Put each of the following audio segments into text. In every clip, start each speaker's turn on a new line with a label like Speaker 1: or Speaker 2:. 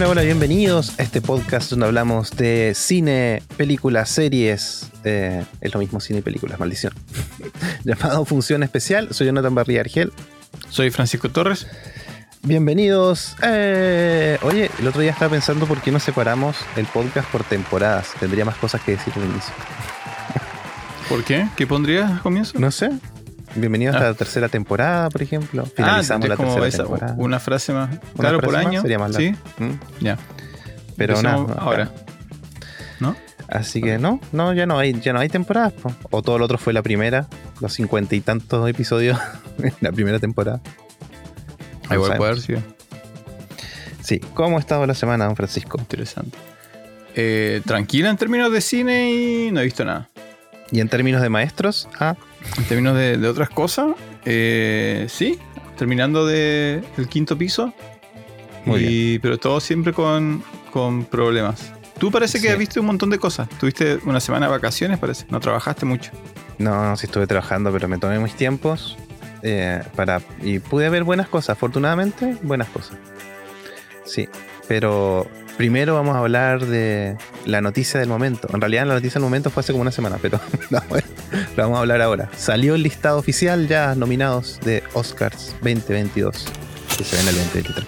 Speaker 1: Hola, hola, bienvenidos a este podcast donde hablamos de cine, películas, series. eh, es lo mismo cine y películas, maldición. Llamado Función Especial. Soy Jonathan Barría Argel.
Speaker 2: Soy Francisco Torres.
Speaker 1: Bienvenidos. Eh, oye, el otro día estaba pensando por qué no separamos el podcast por temporadas. Tendría más cosas que decir al inicio.
Speaker 2: ¿Por qué? ¿Qué pondrías al comienzo?
Speaker 1: No sé. Bienvenidos
Speaker 2: Ah.
Speaker 1: a la tercera temporada, por ejemplo. Finalizamos
Speaker 2: ah,
Speaker 1: la tercera
Speaker 2: esa,
Speaker 1: temporada.
Speaker 2: una frase más.
Speaker 1: Una
Speaker 2: claro, por
Speaker 1: más
Speaker 2: año.
Speaker 1: sería más
Speaker 2: sí,
Speaker 1: larga. ¿Mm?
Speaker 2: ya.
Speaker 1: Pero.
Speaker 2: Empecemos ahora. ¿No?
Speaker 1: Así que no, no, ya no hay, ya no hay temporadas. po. O todo lo otro fue la primera, los cincuenta y tantos episodios en la primera temporada. No
Speaker 2: Igual puede haber sido
Speaker 1: Sí, ¿cómo ha estado la semana, don Francisco?
Speaker 2: interesante. Eh, tranquila en términos de cine y no he visto nada.
Speaker 1: Y en términos de maestros, ah,
Speaker 2: En términos de, de otras cosas, eh, sí, terminando de, el quinto piso.
Speaker 1: Muy
Speaker 2: y, Pero todo siempre con, con problemas. Tú parece que
Speaker 1: Sí.
Speaker 2: viste un montón de cosas. Tuviste una semana de vacaciones, parece. No trabajaste mucho.
Speaker 1: no, no, sí estuve trabajando, pero me tomé mis tiempos eh, para y pude ver buenas cosas, afortunadamente, buenas cosas. Sí, pero primero vamos a hablar de la noticia del momento. En realidad la noticia del momento fue hace como una semana, pero no, vamos a hablar ahora. Salió el listado oficial ya nominados de Oscars 2022, que se ven el 2023.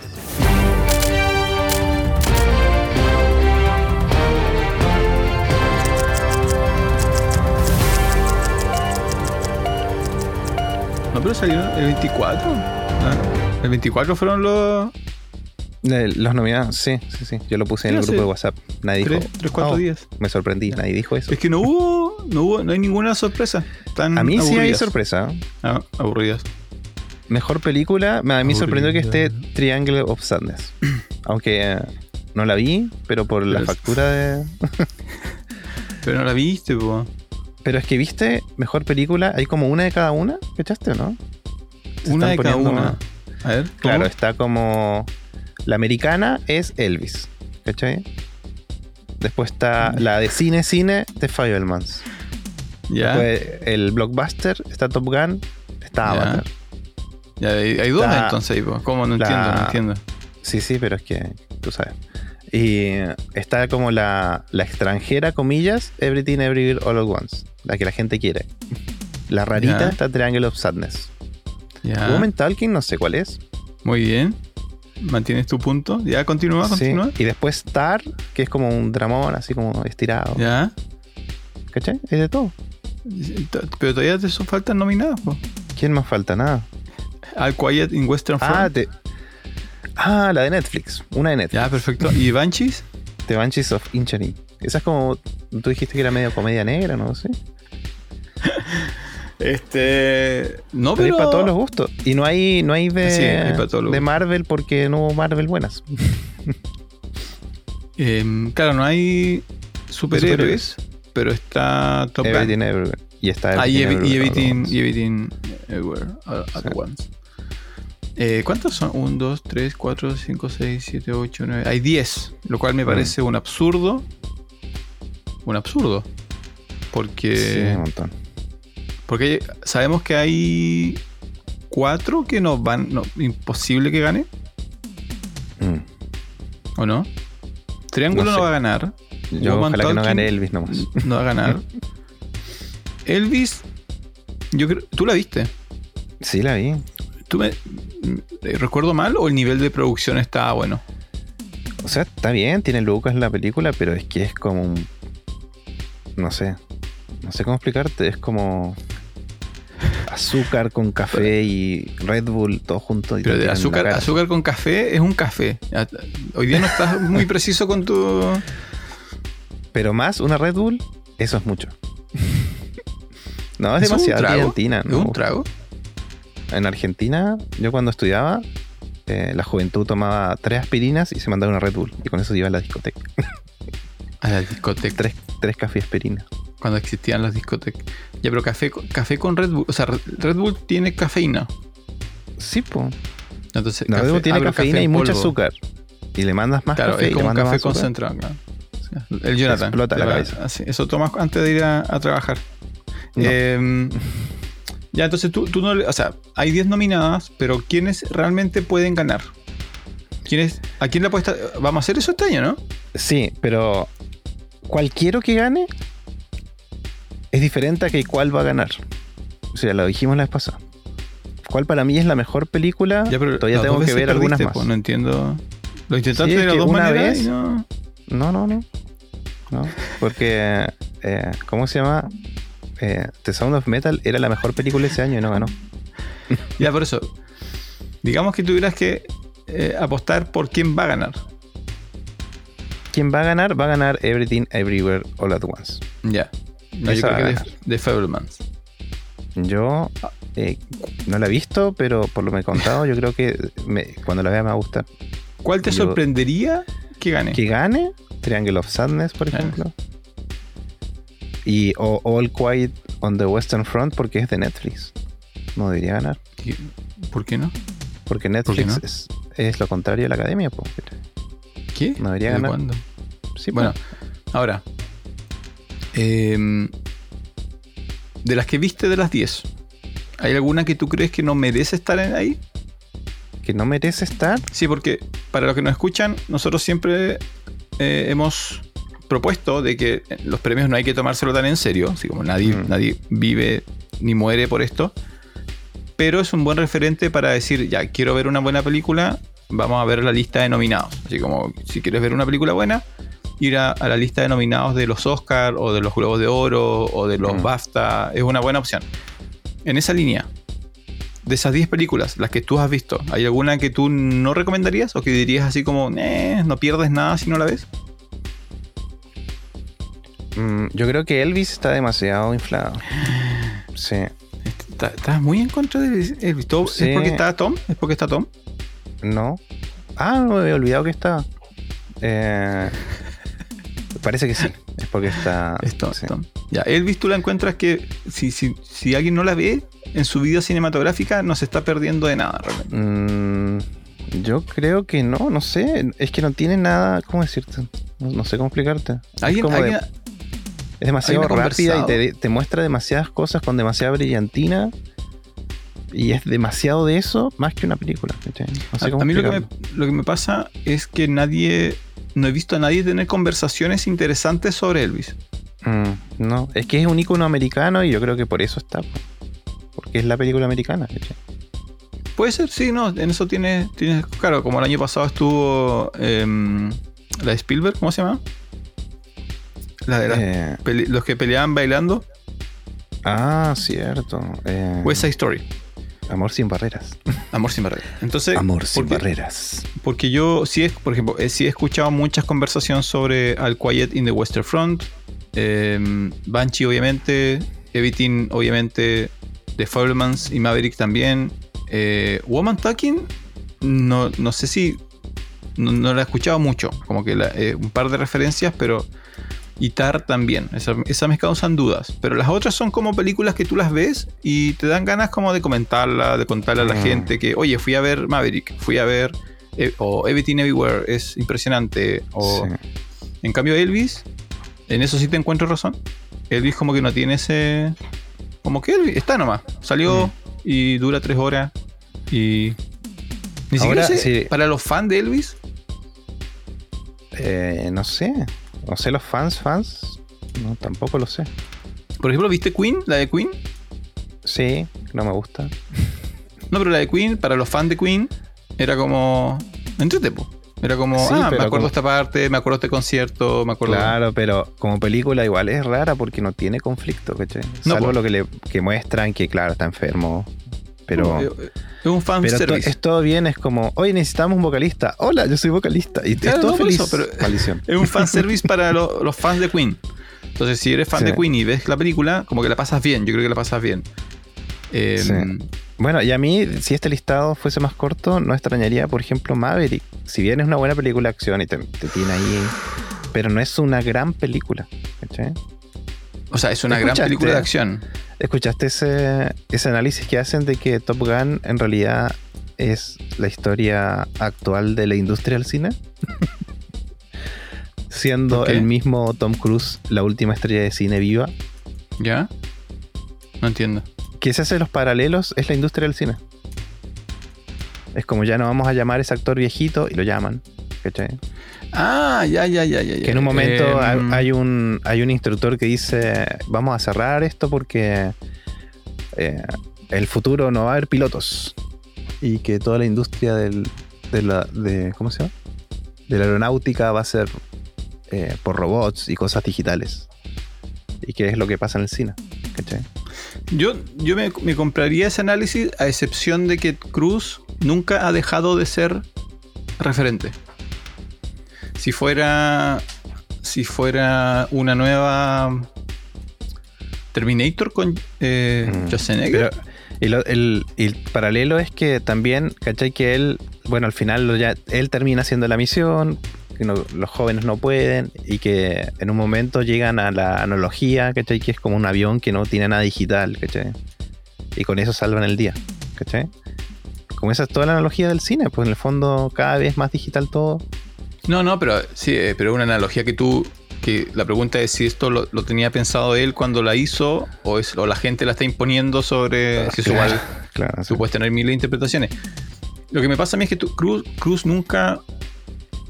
Speaker 2: No, pero salieron el 24. Ah, El 24 fueron los
Speaker 1: Los nominados, sí, sí, sí. Yo lo puse en el grupo de WhatsApp. Nadie dijo.
Speaker 2: 3, 4
Speaker 1: "Oh",
Speaker 2: días.
Speaker 1: Me sorprendí, nadie dijo eso.
Speaker 2: Es que no hubo, no hubo, no hay ninguna sorpresa. Tan
Speaker 1: A mí sí hay
Speaker 2: aburridas.
Speaker 1: sorpresa. ¿eh?
Speaker 2: Ah, aburridas.
Speaker 1: Mejor película, a mí me sorprendió que esté. Triangle of Sadness. Aunque eh, no la vi, pero por la
Speaker 2: es-
Speaker 1: factura de.
Speaker 2: Pero no la viste, po.
Speaker 1: Pero es que viste, mejor película, hay como una de cada una, ¿cachaste o no? Se
Speaker 2: Una de cada una.
Speaker 1: más.
Speaker 2: A ver, ¿cómo?
Speaker 1: Claro, está como. La americana es Elvis, ¿cachai? Después está la de cine, cine de Fabelmans.
Speaker 2: Ya,
Speaker 1: Después el blockbuster, está Top Gun, está. Avatar.
Speaker 2: ya hay, hay dos entonces. ¿Cómo? No
Speaker 1: la-
Speaker 2: entiendo, no entiendo.
Speaker 1: Sí, sí, pero es que tú sabes. Y está como la, la extranjera, comillas, Everything Everywhere All at Once. La que la gente quiere. La rarita está Triangle of Sadness.
Speaker 2: Ya.
Speaker 1: Woman Talking, no sé cuál es.
Speaker 2: Muy bien. ¿Mantienes tu punto? Ya, continúa,
Speaker 1: Sí.
Speaker 2: continúa.
Speaker 1: Y después Star, que es como un dramón así como estirado.
Speaker 2: Ya.
Speaker 1: ¿Cachai? Es de todo.
Speaker 2: Pero todavía te son faltan nominadas, po.
Speaker 1: ¿Quién más falta? Nada.
Speaker 2: All Quiet in Western
Speaker 1: Ah,
Speaker 2: Front.
Speaker 1: ah, la de Netflix. Una de Netflix.
Speaker 2: Ya, perfecto. ¿Y Banshees?
Speaker 1: The Banshees of Inisherin. Esa es como. Tú dijiste que era medio comedia negra, no sé.
Speaker 2: Este. No,
Speaker 1: Pero
Speaker 2: pero.
Speaker 1: hay para todos los gustos. Y no hay, no hay de,
Speaker 2: Sí, hay
Speaker 1: de. Marvel porque no hubo Marvel buenas.
Speaker 2: Em, claro, no hay superhéroes, pero está Top Gun.
Speaker 1: Everything Everywhere. Y está
Speaker 2: Ah, y, y
Speaker 1: Everywhere
Speaker 2: Everything, Everything Everywhere at
Speaker 1: Sí.
Speaker 2: once. Eh, ¿Cuántos son? 1, 2, 3, 4, 5, 6, 7, 8, 9. Hay 10, lo cual me
Speaker 1: Mm.
Speaker 2: parece un absurdo. Un absurdo.
Speaker 1: Sí,
Speaker 2: Porque,
Speaker 1: un montón.
Speaker 2: Porque sabemos que hay 4 que no van. No, imposible que gane,
Speaker 1: Mm.
Speaker 2: ¿o no? Triángulo
Speaker 1: No
Speaker 2: va a ganar.
Speaker 1: Yo
Speaker 2: Woman
Speaker 1: ojalá que no gane Elvis nomás.
Speaker 2: No va a ganar. Elvis, yo creo. ¿Tú la viste?
Speaker 1: Sí, la vi.
Speaker 2: ¿Tú me, eh, recuerdo mal o el nivel de producción estaba bueno?
Speaker 1: O sea, está bien, tiene Lucas en la película, pero es que es como un. No sé. No sé cómo explicarte. Es como. Azúcar con café y Red Bull todo junto. y
Speaker 2: Pero de azúcar, azúcar con café es un café. Hoy día no estás muy preciso con tu.
Speaker 1: Pero más una Red Bull, eso es mucho. no, es
Speaker 2: ¿Eso un
Speaker 1: demasiado? Argentina.
Speaker 2: ¿Es un trago?
Speaker 1: En Argentina, yo cuando estudiaba, eh, la juventud tomaba tres aspirinas y se mandaba una Red Bull. Y con eso iba a la discoteca.
Speaker 2: A la discoteca.
Speaker 1: tres, tres café aspirinas.
Speaker 2: Cuando existían las discotecas. Ya, pero café, con- café con Red Bull. O sea, Red Bull tiene cafeína.
Speaker 1: Sí, pues.
Speaker 2: Entonces,
Speaker 1: No,
Speaker 2: café-
Speaker 1: Red Bull tiene
Speaker 2: ah,
Speaker 1: cafeína
Speaker 2: café
Speaker 1: y mucho azúcar. Y le mandas más
Speaker 2: Claro,
Speaker 1: café
Speaker 2: es
Speaker 1: y le
Speaker 2: como un
Speaker 1: mandas
Speaker 2: café
Speaker 1: más
Speaker 2: concentrado. claro. Sí, El Jonathan.
Speaker 1: explota la
Speaker 2: Le va-
Speaker 1: cabeza.
Speaker 2: así, eso tomas antes de ir a, a trabajar.
Speaker 1: No.
Speaker 2: Eh, ya, entonces tú, tú no O sea, hay 10 nominadas, pero ¿quiénes realmente pueden ganar? ¿Quién es, ¿A quién le apuesta? Vamos a hacer eso este año, ¿no?
Speaker 1: Sí, pero cualquiera que gane es diferente a que cuál va a ganar. O sea, lo dijimos la vez pasada. ¿Cuál para mí es la mejor película?
Speaker 2: Ya, pero
Speaker 1: Todavía tengo que ver algunas más.
Speaker 2: pues, no entiendo. Lo intentaste
Speaker 1: Sí,
Speaker 2: de las dos
Speaker 1: una
Speaker 2: maneras
Speaker 1: vez-
Speaker 2: y no.
Speaker 1: No, no, no. No, porque, eh, ¿cómo se llama? Eh, The Sound of Metal era la mejor película ese año y no ganó.
Speaker 2: Ya, por eso. Digamos que tuvieras que eh, apostar por quién va a ganar.
Speaker 1: ¿Quién va a ganar? Va a ganar Everything Everywhere All at Once.
Speaker 2: Ya. No, yo creo que
Speaker 1: a
Speaker 2: de, de Fablemans.
Speaker 1: Yo eh, no la he visto, pero por lo que me he contado, yo creo que me- cuando la vea me va a gustar.
Speaker 2: ¿Cuál te
Speaker 1: Yo-
Speaker 2: sorprendería que gane?
Speaker 1: Que gane Triangle of Sadness, por
Speaker 2: Ah.
Speaker 1: ejemplo. Y o All Quiet on the Western Front porque es de Netflix. No debería ganar.
Speaker 2: ¿Y- ¿Por qué no?
Speaker 1: Porque Netflix
Speaker 2: no?
Speaker 1: es, es lo contrario de la academia. po.
Speaker 2: ¿Qué?
Speaker 1: No debería
Speaker 2: ¿De
Speaker 1: ganar.
Speaker 2: cuándo?
Speaker 1: Sí, po.
Speaker 2: Bueno, ahora. em, de las que viste de las 10, ¿hay alguna que tú crees que no merece estar en ahí?
Speaker 1: que no merece estar.
Speaker 2: Sí, porque para los que nos escuchan, nosotros siempre eh, hemos propuesto de que los premios no hay que tomárselo tan en serio, así como nadie,
Speaker 1: Mm.
Speaker 2: nadie vive ni muere por esto. Pero es un buen referente para decir, ya, quiero ver una buena película, vamos a ver la lista de nominados. Así como, si quieres ver una película buena, ir a, a la lista de nominados de los Oscar o de los Globos de Oro o de los
Speaker 1: Mm.
Speaker 2: BAFTA, es una buena opción. En esa línea, de esas 10 películas, las que tú has visto, ¿hay alguna que tú no recomendarías o que dirías así como, "Eh, no pierdes nada si no la ves?
Speaker 1: Mm, yo creo que Elvis está demasiado inflado. Sí.
Speaker 2: Está- Estás muy en contra de Elvis.
Speaker 1: Sí.
Speaker 2: ¿Es porque está Tom? ¿Es porque está Tom?
Speaker 1: No. Ah, me había olvidado que estaba. Eh, parece que sí. Es porque está.
Speaker 2: Es Tom,
Speaker 1: sí.
Speaker 2: Ya, Elvis, tú la encuentras que si, si, si alguien no la ve en su vida cinematográfica, no se está perdiendo de nada realmente.
Speaker 1: Mm, yo creo que no, no sé. Es que no tiene nada. ¿Cómo decirte? No, no sé cómo explicarte. Es
Speaker 2: ¿Alguien,
Speaker 1: de-
Speaker 2: alguien-
Speaker 1: Es demasiado
Speaker 2: ¿Alguien
Speaker 1: rápida y te muestra demasiadas cosas con demasiada brillantina. Y es demasiado de eso más que una película. ¿cachai? No sé
Speaker 2: a, mí lo que, me, lo que me pasa es que nadie, no he visto a nadie tener conversaciones interesantes sobre Elvis.
Speaker 1: Mm, no, es que es un icono americano y yo creo que por eso está. po. Porque es la película americana. ¿cachai?
Speaker 2: Puede ser, sí, no, en eso tienes, tienes claro, como el año pasado estuvo em, la de Spielberg, ¿cómo se llama? La de
Speaker 1: Eh,
Speaker 2: los que peleaban bailando,
Speaker 1: ah, cierto. Eh,
Speaker 2: West Side Story,
Speaker 1: Amor sin barreras.
Speaker 2: Amor sin barreras. Entonces,
Speaker 1: Amor sin
Speaker 2: porque-
Speaker 1: barreras.
Speaker 2: Porque yo sí, es, por ejemplo, eh, sí he escuchado muchas conversaciones sobre Al Quiet in the Western Front, em, Banshee obviamente, Everything obviamente, The Fablemans y Maverick también. Eh, Woman Talking, no, no sé si, no, no la he escuchado mucho, como que la- eh, un par de referencias, pero... Y Tar también, esas, esas me causan dudas. Pero las otras son como películas que tú las ves y te dan ganas como de comentarla, de contarle a la
Speaker 1: Mm.
Speaker 2: gente que, oye, fui a ver Maverick, fui a ver eh, o Everything Everywhere es impresionante. O,
Speaker 1: Sí.
Speaker 2: En cambio, Elvis, en eso sí te encuentro razón. Elvis como que no tiene ese... Como que Elvis está nomás. Salió
Speaker 1: Mm.
Speaker 2: y dura tres horas y... Ni siquiera
Speaker 1: Ahora,
Speaker 2: sé,
Speaker 1: sí.
Speaker 2: para los fans de Elvis,
Speaker 1: Eh, no sé. No sé los fans, fans. No, tampoco lo sé.
Speaker 2: por ejemplo, ¿viste Queen? La de Queen.
Speaker 1: Sí, no me gusta.
Speaker 2: No, pero la de Queen, para los fans de Queen, era como... Entretepo. Era como,
Speaker 1: Sí,
Speaker 2: ah, me acuerdo
Speaker 1: como-
Speaker 2: esta parte, me acuerdo este concierto, me acuerdo...
Speaker 1: Claro, pero como película igual es rara porque no tiene conflicto, ¿cachai?
Speaker 2: No,
Speaker 1: Salvo lo que le que muestran que, claro, está enfermo. Pero,
Speaker 2: Es un fan
Speaker 1: pero to-
Speaker 2: service.
Speaker 1: es todo bien, es como, oye, necesitamos un vocalista. Hola, yo soy vocalista. Y
Speaker 2: Claro,
Speaker 1: es todo
Speaker 2: no,
Speaker 1: feliz.
Speaker 2: eso, pero-
Speaker 1: maldición.
Speaker 2: Es un fanservice para lo- los fans de Queen. Entonces, si eres fan
Speaker 1: Sí.
Speaker 2: de Queen y ves la película, como que la pasas bien. Yo creo que la pasas bien. Eh,
Speaker 1: Sí. Bueno, y a mí, si este listado fuese más corto, no extrañaría, por ejemplo, Maverick. Si bien es una buena película de acción y te, te tiene ahí, pero no es una gran película. ¿cachai?
Speaker 2: O sea, es una gran película de acción.
Speaker 1: ¿Escuchaste ese, ese análisis que hacen de que Top Gun en realidad es la historia actual de la industria del cine? Siendo el mismo Tom Cruise la última estrella de cine viva.
Speaker 2: ¿Ya? No entiendo.
Speaker 1: Que se hace los paralelos es la industria del cine. Es como ya no vamos a llamar a ese actor viejito y lo llaman. ¿Cachai?
Speaker 2: Ah, ya, ya, ya, ya. ya.
Speaker 1: Que en un momento hay,
Speaker 2: Em,
Speaker 1: hay un, hay un instructor que dice, vamos a cerrar esto porque eh, el futuro no va a haber pilotos. Y que toda la industria del, de la, de, ¿cómo se llama? De la aeronáutica va a ser eh, por robots y cosas digitales. Y que es lo que pasa en el cine. ¿Cachai?
Speaker 2: Yo, yo me, me compraría ese análisis a excepción de que Cruz nunca ha dejado de ser referente. Si fuera. Si fuera una nueva Terminator con eh,
Speaker 1: Mm.
Speaker 2: Schwarzenegger.
Speaker 1: Pero, el, paralelo es que también, ¿cachai? Que él, bueno, al final lo ya, él termina haciendo la misión, que no- los jóvenes no pueden, y que en un momento llegan a la analogía, ¿cachai? Que es como un avión que no tiene nada digital, ¿cachai? Y con eso salvan el día, ¿cachai? Como esa es toda la analogía del cine, pues en el fondo cada vez más digital todo.
Speaker 2: No, no, pero sí, eh, pero una analogía que tú. Que la pregunta es si esto lo, lo tenía pensado él cuando la hizo o, es, o la gente la está imponiendo sobre. si
Speaker 1: Claro,
Speaker 2: igual.
Speaker 1: Claro, sí.
Speaker 2: Tú puedes tener miles de interpretaciones. Lo que me pasa a mí es que tú- Cruz, Cruz nunca,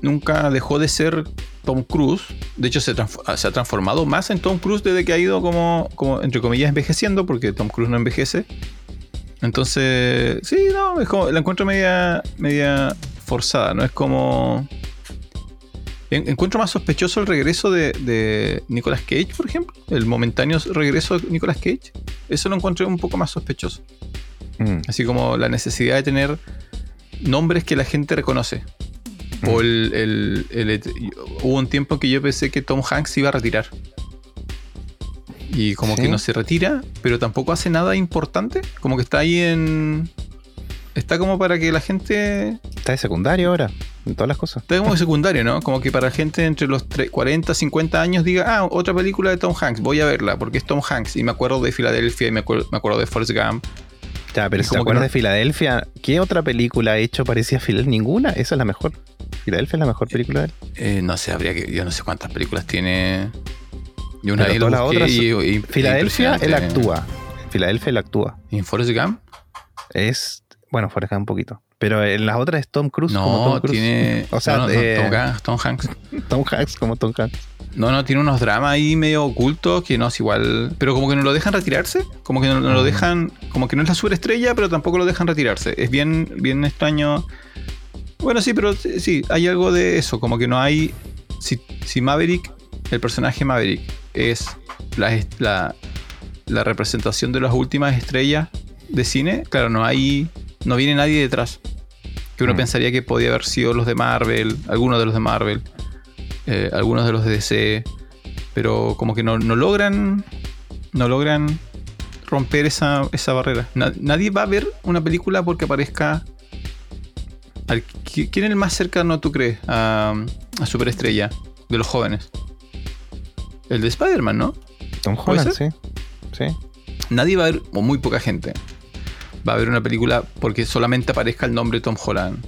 Speaker 2: nunca dejó de ser Tom Cruise. De hecho, se, transf- se ha transformado más en Tom Cruise desde que ha ido como, como, entre comillas, envejeciendo, porque Tom Cruise no envejece. Entonces, sí, no, es como, la encuentro media, media forzada, ¿no? Es como... En- Encuentro más sospechoso el regreso de, de Nicolas Cage, por ejemplo. El momentáneo regreso de Nicolas Cage. Eso lo encontré un poco más sospechoso.
Speaker 1: Mm,
Speaker 2: Así como la necesidad de tener nombres que la gente reconoce. O el, el- el- hubo un tiempo que yo pensé que Tom Hanks se iba a retirar. Y como
Speaker 1: ¿Sí?
Speaker 2: que no se retira, pero tampoco hace nada importante. Como que está ahí en. Está como para que la gente.
Speaker 1: Está de secundario ahora, en todas las cosas.
Speaker 2: Está como secundario, ¿no? Como que para la gente entre los tre- 40, 50 años diga, ah, otra película de Tom Hanks, voy a verla, porque es Tom Hanks. Y me acuerdo de Filadelfia y me acuerdo, me acuerdo de Forrest Gump.
Speaker 1: Ya, pero si te acuerdas
Speaker 2: no-
Speaker 1: de Filadelfia, ¿qué otra película ha hecho parecía Filadelfia? Ninguna, esa es la mejor. Filadelfia es la mejor película de él.
Speaker 2: Eh, no sé, habría que. Yo no sé cuántas películas tiene. Yo una
Speaker 1: Pero
Speaker 2: busqué
Speaker 1: otras-
Speaker 2: y- y-
Speaker 1: Filadelfia, él actúa. Filadelfia, él actúa.
Speaker 2: ¿Y en Forrest Gump?
Speaker 1: Es, bueno, Forrest Gump un poquito. Pero en las otras es Tom Cruise como
Speaker 2: No,
Speaker 1: Tom Cruise.
Speaker 2: tiene.
Speaker 1: O sea,
Speaker 2: no, no,
Speaker 1: eh,
Speaker 2: Tom, Hanks, Tom Hanks.
Speaker 1: Tom Hanks como Tom Hanks.
Speaker 2: No, no, tiene unos dramas ahí medio ocultos que no es igual. Pero como que no lo dejan retirarse. Como que no, no lo
Speaker 1: Mm.
Speaker 2: dejan. Como que no es la superestrella, pero tampoco lo dejan retirarse. Es bien, bien extraño. Bueno, sí, pero sí, hay algo de eso. Como que no hay. Si, si Maverick, el personaje Maverick, es la, la, la representación de las últimas estrellas de cine, claro, no hay. No viene nadie detrás. Que uno
Speaker 1: Mm.
Speaker 2: pensaría que podía haber sido los de Marvel, algunos de los de Marvel eh, algunos de los de DC, pero como que no, no logran, no logran romper esa, esa barrera. Na- nadie va a ver una película porque aparezca... al- ¿qui- ¿Quién es el más cercano, tú crees, a, a Superestrella de los jóvenes? El de Spider-Man, ¿no?
Speaker 1: Tom
Speaker 2: ¿Puede
Speaker 1: Holland, sí. Sí.
Speaker 2: Nadie va a ver, o muy poca gente, va a ver una película porque solamente aparezca el nombre Tom Holland.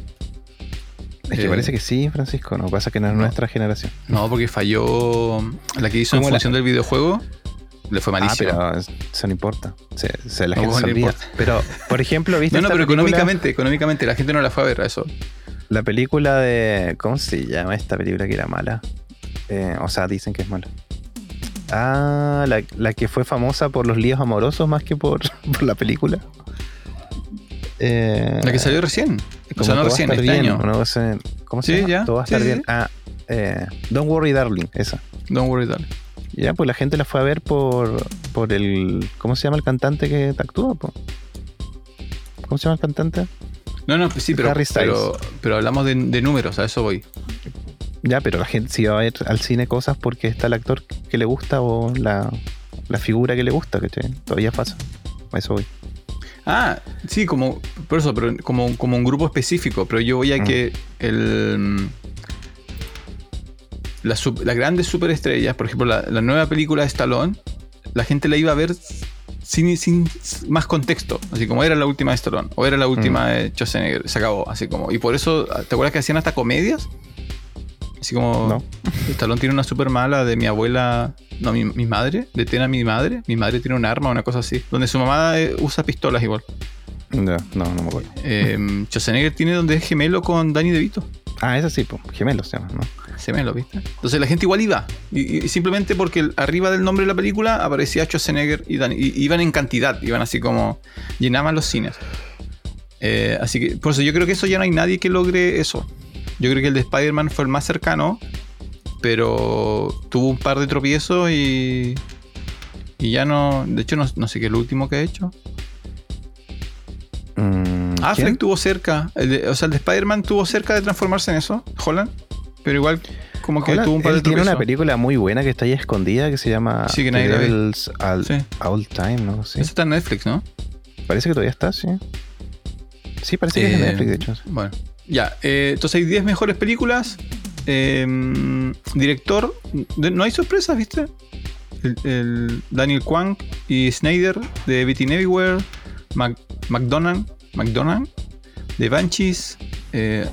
Speaker 1: Es que
Speaker 2: Eh,
Speaker 1: parece que sí, Francisco. No pasa que no es
Speaker 2: no.
Speaker 1: nuestra generación.
Speaker 2: No, porque falló la que hizo en
Speaker 1: ¿Cómo la-
Speaker 2: función del videojuego. Le fue
Speaker 1: Ah,
Speaker 2: malísimo.
Speaker 1: pero eso no importa. Se, se- la
Speaker 2: No,
Speaker 1: gente se
Speaker 2: no
Speaker 1: olvida.
Speaker 2: importa.
Speaker 1: Pero, por ejemplo, ¿viste
Speaker 2: No, no, pero
Speaker 1: película?
Speaker 2: económicamente, económicamente, la gente no la fue a ver a eso.
Speaker 1: La película de. ¿Cómo se llama esta película que era mala? Eh, o sea, dicen que es mala. Ah, la, la que fue famosa por los líos amorosos más que por, por la película. Eh,
Speaker 2: La que salió recién. O sea, no recién, este
Speaker 1: bien,
Speaker 2: año.
Speaker 1: ¿Cómo se
Speaker 2: Sí,
Speaker 1: llama?
Speaker 2: ya.
Speaker 1: Todo va a estar
Speaker 2: sí,
Speaker 1: bien.
Speaker 2: sí.
Speaker 1: Ah, eh, Don't Worry Darling, esa.
Speaker 2: Don't worry, dale.
Speaker 1: Ya, pues la gente la fue a ver por, por el. ¿Cómo se llama el cantante que actúa? po? ¿Cómo se llama el cantante?
Speaker 2: No, no, pues sí, pero, pero, pero hablamos de, de números, a eso voy.
Speaker 1: Ya, pero la gente sí va a ver al cine cosas porque está el actor que le gusta o la, la figura que le gusta, que todavía pasa. A eso voy.
Speaker 2: Ah, sí, como, por eso, pero como, como un grupo específico, pero yo voy a
Speaker 1: Mm.
Speaker 2: que el... Las, sup- las grandes superestrellas, por ejemplo, la, la nueva película de Stallone, la gente la iba a ver sin, sin más contexto, así como era la última de Stallone, o era la última de Schwarzenegger, se acabó, así como, y por eso, ¿te acuerdas que hacían hasta comedias? Así como,
Speaker 1: No.
Speaker 2: Stallone tiene una super mala de mi abuela, no, mi, mi madre, detén a mi madre, mi madre tiene un arma, una cosa así, donde su mamá eh, usa pistolas igual.
Speaker 1: No, no, no me acuerdo.
Speaker 2: Eh, Schwarzenegger tiene donde es gemelo con Danny DeVito.
Speaker 1: Ah, ese sí, pues, gemelos se llama, ¿no?
Speaker 2: Gemelo, ¿viste? Entonces la gente igual iba. Y, y simplemente porque arriba del nombre de la película aparecía Schwarzenegger y Danny. y- iban en cantidad, iban así como. llenaban los cines. Eh, así que, por eso yo creo que eso ya no hay nadie que logre eso. Yo creo que el de Spider-Man fue el más cercano, pero tuvo un par de tropiezos y. Y ya no. De hecho, no, no sé qué es lo último que ha hecho.
Speaker 1: Mm,
Speaker 2: Affleck
Speaker 1: ¿quién?
Speaker 2: tuvo cerca. el de- o sea, el de Spider-Man tuvo cerca de transformarse en eso, Holland. Pero igual, como que tuvo un par de
Speaker 1: él tiene una película muy buena que está ahí escondida que se llama
Speaker 2: Sí, que
Speaker 1: The
Speaker 2: nadie la ve.
Speaker 1: Devil's All,
Speaker 2: Sí.
Speaker 1: All Time, ¿no? Sí.
Speaker 2: Esa está en Netflix, ¿no?
Speaker 1: Parece que todavía está, sí. Sí, parece que es de
Speaker 2: Eh,
Speaker 1: Netflix, de hecho.
Speaker 2: Bueno, ya. eh, entonces hay 10 mejores películas. Eh, director, de- no hay sorpresas, ¿viste? El, el Daniel Kwan y Snyder de Everything Everywhere. Mac- McDonald, McDonald de Banshees. eh,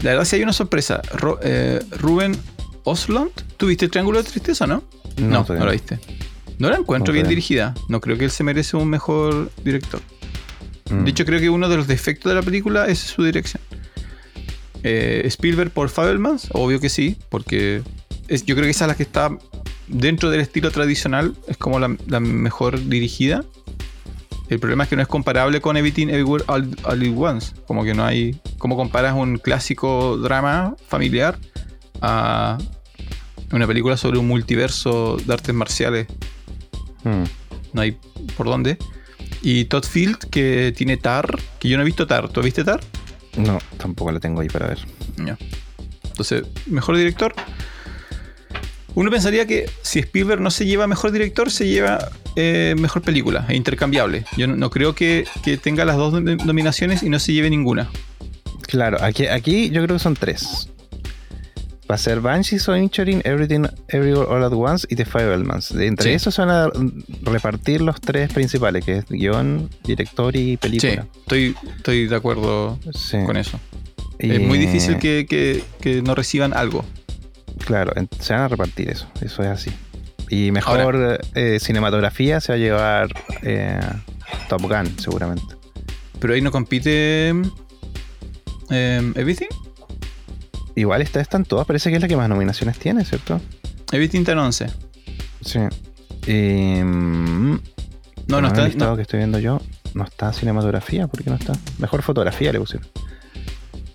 Speaker 2: la verdad, sí hay una sorpresa. Ro- eh, Ruben Oslund. ¿Tuviste el Triángulo de Tristeza, no? No, no,
Speaker 1: todavía
Speaker 2: la viste. No la encuentro
Speaker 1: No,
Speaker 2: bien
Speaker 1: no.
Speaker 2: dirigida. No creo que él se merece un mejor director.
Speaker 1: Mm.
Speaker 2: De hecho, creo que uno de los defectos de la película es su dirección. Eh, Spielberg por Fabelmans, obvio que sí, porque es, yo creo que esa es la que está dentro del estilo tradicional, es como la, la mejor dirigida. El problema es que no es comparable con Everything Everywhere All, All at Once. Como que no hay. ¿Cómo comparas un clásico drama familiar a una película sobre un multiverso de artes marciales?
Speaker 1: Mm.
Speaker 2: No hay por dónde. Y Todd Field, que tiene Tar, que yo no he visto Tar. ¿Tú viste Tar?
Speaker 1: No, tampoco la tengo ahí para ver.
Speaker 2: Ya. Entonces, mejor director. Uno pensaría que si Spielberg no se lleva mejor director, se lleva eh, mejor película, e intercambiable. Yo no, no creo que, que tenga las dos nom- nominaciones y no se lleve ninguna.
Speaker 1: Claro, aquí, aquí yo creo que son tres. Va a ser Banshees of Inisherin, Everything Everywhere All at Once y The Fabelmans. De Entre
Speaker 2: Sí.
Speaker 1: esos se van a repartir los tres principales, que es guion, director y
Speaker 2: Sí,
Speaker 1: película.
Speaker 2: estoy, estoy de acuerdo
Speaker 1: Sí.
Speaker 2: con eso.
Speaker 1: Y,
Speaker 2: Es muy difícil que, que- que no reciban algo.
Speaker 1: Claro, se van a repartir eso, eso es así. Y mejor eh, cinematografía se va a llevar eh, Top Gun, seguramente.
Speaker 2: Pero ahí no compite eh, Everything.
Speaker 1: Igual esta están todas, parece que es la que más nominaciones tiene, ¿cierto?
Speaker 2: Está en 11.
Speaker 1: Sí. Mm,
Speaker 2: No, no
Speaker 1: en
Speaker 2: está.
Speaker 1: el listado
Speaker 2: no.
Speaker 1: que estoy viendo yo, no está cinematografía, ¿por qué no está? Mejor fotografía le pusieron.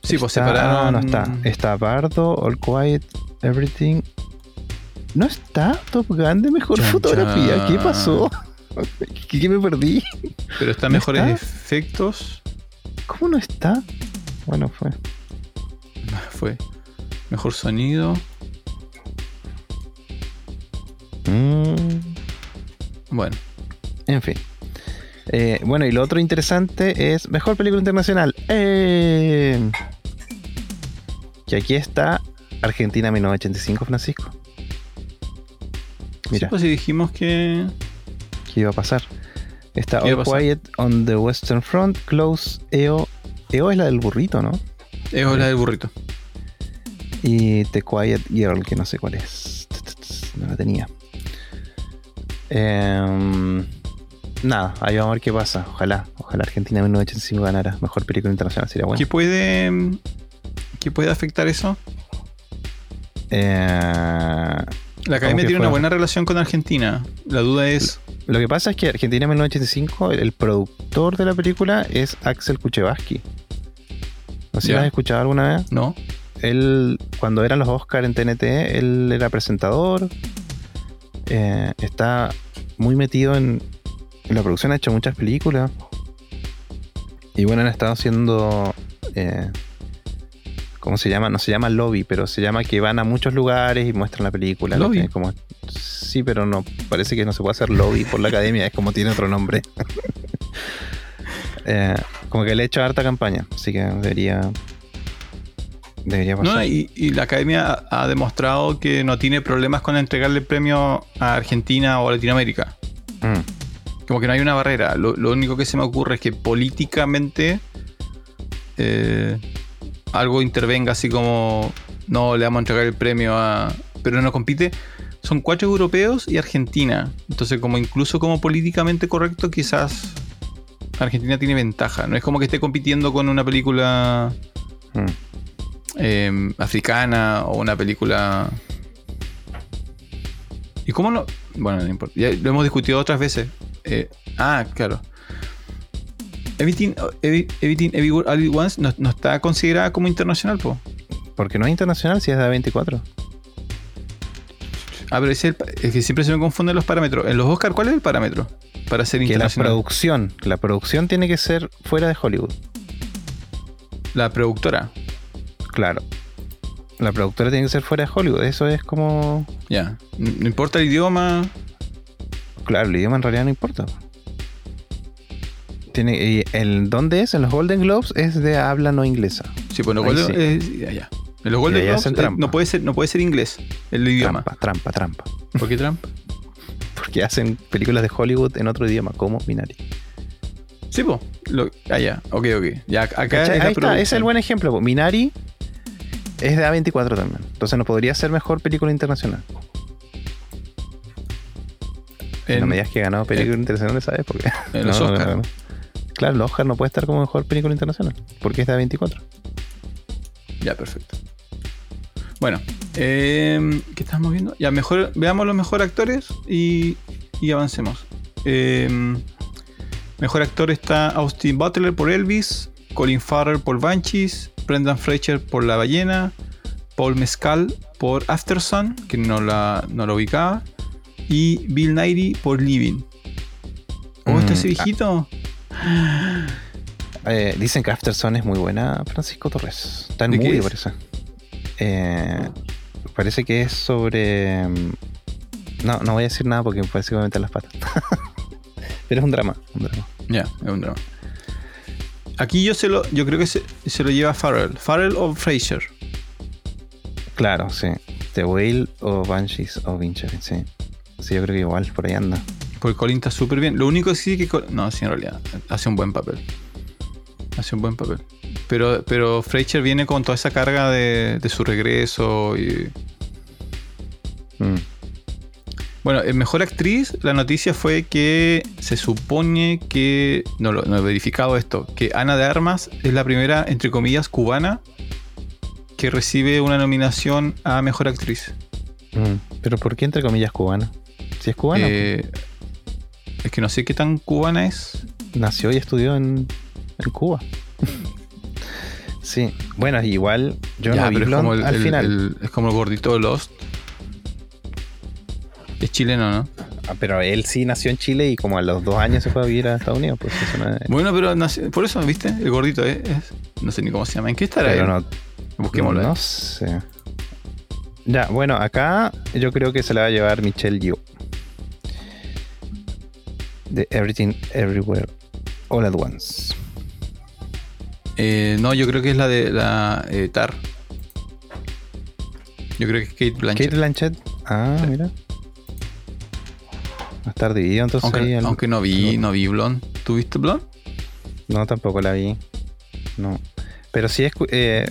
Speaker 2: Sí, pues separaron.
Speaker 1: ah, no está. Está Bardo, All Quiet, Everything. No está Top Gun de mejor
Speaker 2: Chan,
Speaker 1: fotografía. ¿Qué pasó? ¿Qué, qué me perdí?
Speaker 2: Pero está
Speaker 1: ¿No
Speaker 2: mejores
Speaker 1: está?
Speaker 2: efectos.
Speaker 1: ¿Cómo no está? Bueno, fue.
Speaker 2: Fue mejor sonido.
Speaker 1: Mm,
Speaker 2: Bueno,
Speaker 1: en fin. Eh, bueno, y lo otro interesante es mejor película internacional. Eh, que aquí está Argentina 1985, Francisco.
Speaker 2: sí,
Speaker 1: Mira,
Speaker 2: pues si dijimos que.
Speaker 1: ¿qué iba a pasar? Está
Speaker 2: ¿Qué iba
Speaker 1: All? Quiet on the Western Front, Close, EO. EO es la del burrito, ¿no?
Speaker 2: Es hora del burrito.
Speaker 1: Y The Quiet Girl, que no sé cuál es. No la tenía. Em, nada, ahí vamos a ver qué pasa. Ojalá, ojalá Argentina 1985 ganara. Mejor película internacional, sería bueno.
Speaker 2: ¿Qué puede. ¿Qué puede afectar eso?
Speaker 1: Eh,
Speaker 2: La academia tiene una buena relación con Argentina. La duda es.
Speaker 1: lo que pasa es que Argentina 1985, el, el productor de la película es Axel Kuchevaski. No sé si lo has escuchado alguna vez.
Speaker 2: ¿No?
Speaker 1: Él, cuando eran los Oscars en TNT, él era presentador. Eh, está muy metido en, en la producción, ha hecho muchas películas. Y bueno, han estado haciendo. eh, ¿Cómo se llama? No se llama lobby, pero se llama que van a muchos lugares y muestran la película.
Speaker 2: ¿Lobby?
Speaker 1: Como, sí, pero no. Parece que no se puede hacer lobby por la academia, es como tiene otro nombre. Eh, como que le he hecho harta campaña, así que debería. Debería pasar.
Speaker 2: No, y, y la academia ha, demostrado que no tiene problemas con entregarle el premio a Argentina o a Latinoamérica.
Speaker 1: Mm.
Speaker 2: Como que no hay una barrera. Lo, lo único que se me ocurre es que políticamente eh, algo intervenga así como no le vamos a entregar el premio a. Pero no compite. Son cuatro europeos y Argentina. Entonces, como incluso como políticamente correcto, quizás Argentina tiene ventaja. No es como que esté compitiendo con una película
Speaker 1: Mm.
Speaker 2: Eh, africana o una película. ¿Y cómo no? Bueno, no importa. Ya lo hemos discutido otras veces. Eh, ah, claro. Everything, Every- Everything Everywhere All at Once no, no está considerada como internacional, po.
Speaker 1: Porque no es internacional si es de A24.
Speaker 2: Ah, pero es, el, es que siempre se me confunden los parámetros. En los Oscar, ¿cuál es el parámetro para ser
Speaker 1: Que la
Speaker 2: internacional?
Speaker 1: producción, la producción tiene que ser fuera de Hollywood.
Speaker 2: La productora.
Speaker 1: Claro. La productora tiene que ser fuera de Hollywood. Eso es como.
Speaker 2: Ya. No no importa el idioma.
Speaker 1: Claro, el idioma en realidad no importa. Tiene, y el dónde es, en los Golden Globes, es de habla no inglesa.
Speaker 2: Sí, pues los
Speaker 1: Ahí
Speaker 2: Golden,
Speaker 1: sí.
Speaker 2: eh, ya, ya. En los Golden Globes, eh, no puede ser no puede ser inglés el idioma.
Speaker 1: Trampa, trampa, trampa.
Speaker 2: ¿Por qué trampa?
Speaker 1: Porque hacen películas de Hollywood en otro idioma, como Minari.
Speaker 2: Sí, pues. Ah, ya. Ok, ok. Ya, acá es
Speaker 1: Ahí está, ese es el buen ejemplo. po. Minari es de A24 también. Entonces no podría ser mejor película internacional.
Speaker 2: En-
Speaker 1: no me digas que ganó película internacional, ¿sabes? Porque
Speaker 2: en los
Speaker 1: no,
Speaker 2: Oscar.
Speaker 1: no, no. Claro, los Oscar no puede estar como mejor película internacional. Porque es de A24.
Speaker 2: Ya, perfecto. Bueno, eh, ¿qué estamos viendo? Ya, mejor, veamos los mejores actores y, y avancemos. Eh, mejor actor está Austin Butler por Elvis, Colin Farrell por Banshees, Brendan Fraser por La Ballena, Paul Mescal por Aftersun, que no la, no la ubicaba, y Bill Nighy por Living. ¿Oh, está
Speaker 1: Mm,
Speaker 2: ese viejito?
Speaker 1: Eh, dicen que Afterson es muy buena, Francisco Torres. Está en
Speaker 2: ¿De qué
Speaker 1: movie,
Speaker 2: es?
Speaker 1: parece. Eh, parece que es sobre. mm, No, no voy a decir nada porque me parece que me meter las patas. Pero es un drama. Un drama.
Speaker 2: Ya, es un drama. Aquí yo se lo, yo creo que se, se lo lleva Farrell. Farrell o Fraser.
Speaker 1: Claro, sí. The Whale o Banshees o Vincher, sí. Sí, yo creo que igual por ahí anda.
Speaker 2: Porque Colin está súper bien. Lo único que sí que. Col- No, sí, en realidad. Hace un buen papel. Hace un buen papel. Pero, pero Fraser viene con toda esa carga de, de su regreso. Y,
Speaker 1: Mm.
Speaker 2: Bueno, en mejor actriz, la noticia fue que se supone que. No, lo- no he verificado esto. Que Ana de Armas es la primera, entre comillas, cubana que recibe una nominación a mejor actriz.
Speaker 1: Mm. Pero ¿por qué entre comillas cubana? Si es cubana,
Speaker 2: Eh, es que no sé qué tan cubana es.
Speaker 1: nació y estudió en, en Cuba. sí. Bueno, igual yo
Speaker 2: Ya,
Speaker 1: no vi
Speaker 2: pero es como el,
Speaker 1: Blonde al
Speaker 2: el-
Speaker 1: final.
Speaker 2: el- es como el gordito de Lost. Es chileno, ¿no?
Speaker 1: Ah, pero él sí nació en Chile y como a los dos años se fue a vivir a Estados Unidos. Pues eso no es-
Speaker 2: Bueno, pero nació- por eso, ¿viste? El gordito es, es- No sé ni cómo se llama. ¿En qué estará
Speaker 1: pero
Speaker 2: él?
Speaker 1: no,
Speaker 2: Busquémoslo.
Speaker 1: no sé. Ya, bueno, acá yo creo que se la va a llevar Michelle Yeoh. De Everything Everywhere All at Once.
Speaker 2: Eh, no, yo creo que es la de la eh, Tar. Yo creo que es Kate Blanchett.
Speaker 1: Kate Blanchett. Ah, mira. Va a estar dividido entonces. ahí
Speaker 2: aunque,
Speaker 1: el-
Speaker 2: no vi, no vi Blonde. ¿Tú viste Blonde?
Speaker 1: No, tampoco la vi. No. Pero sí escu- eh,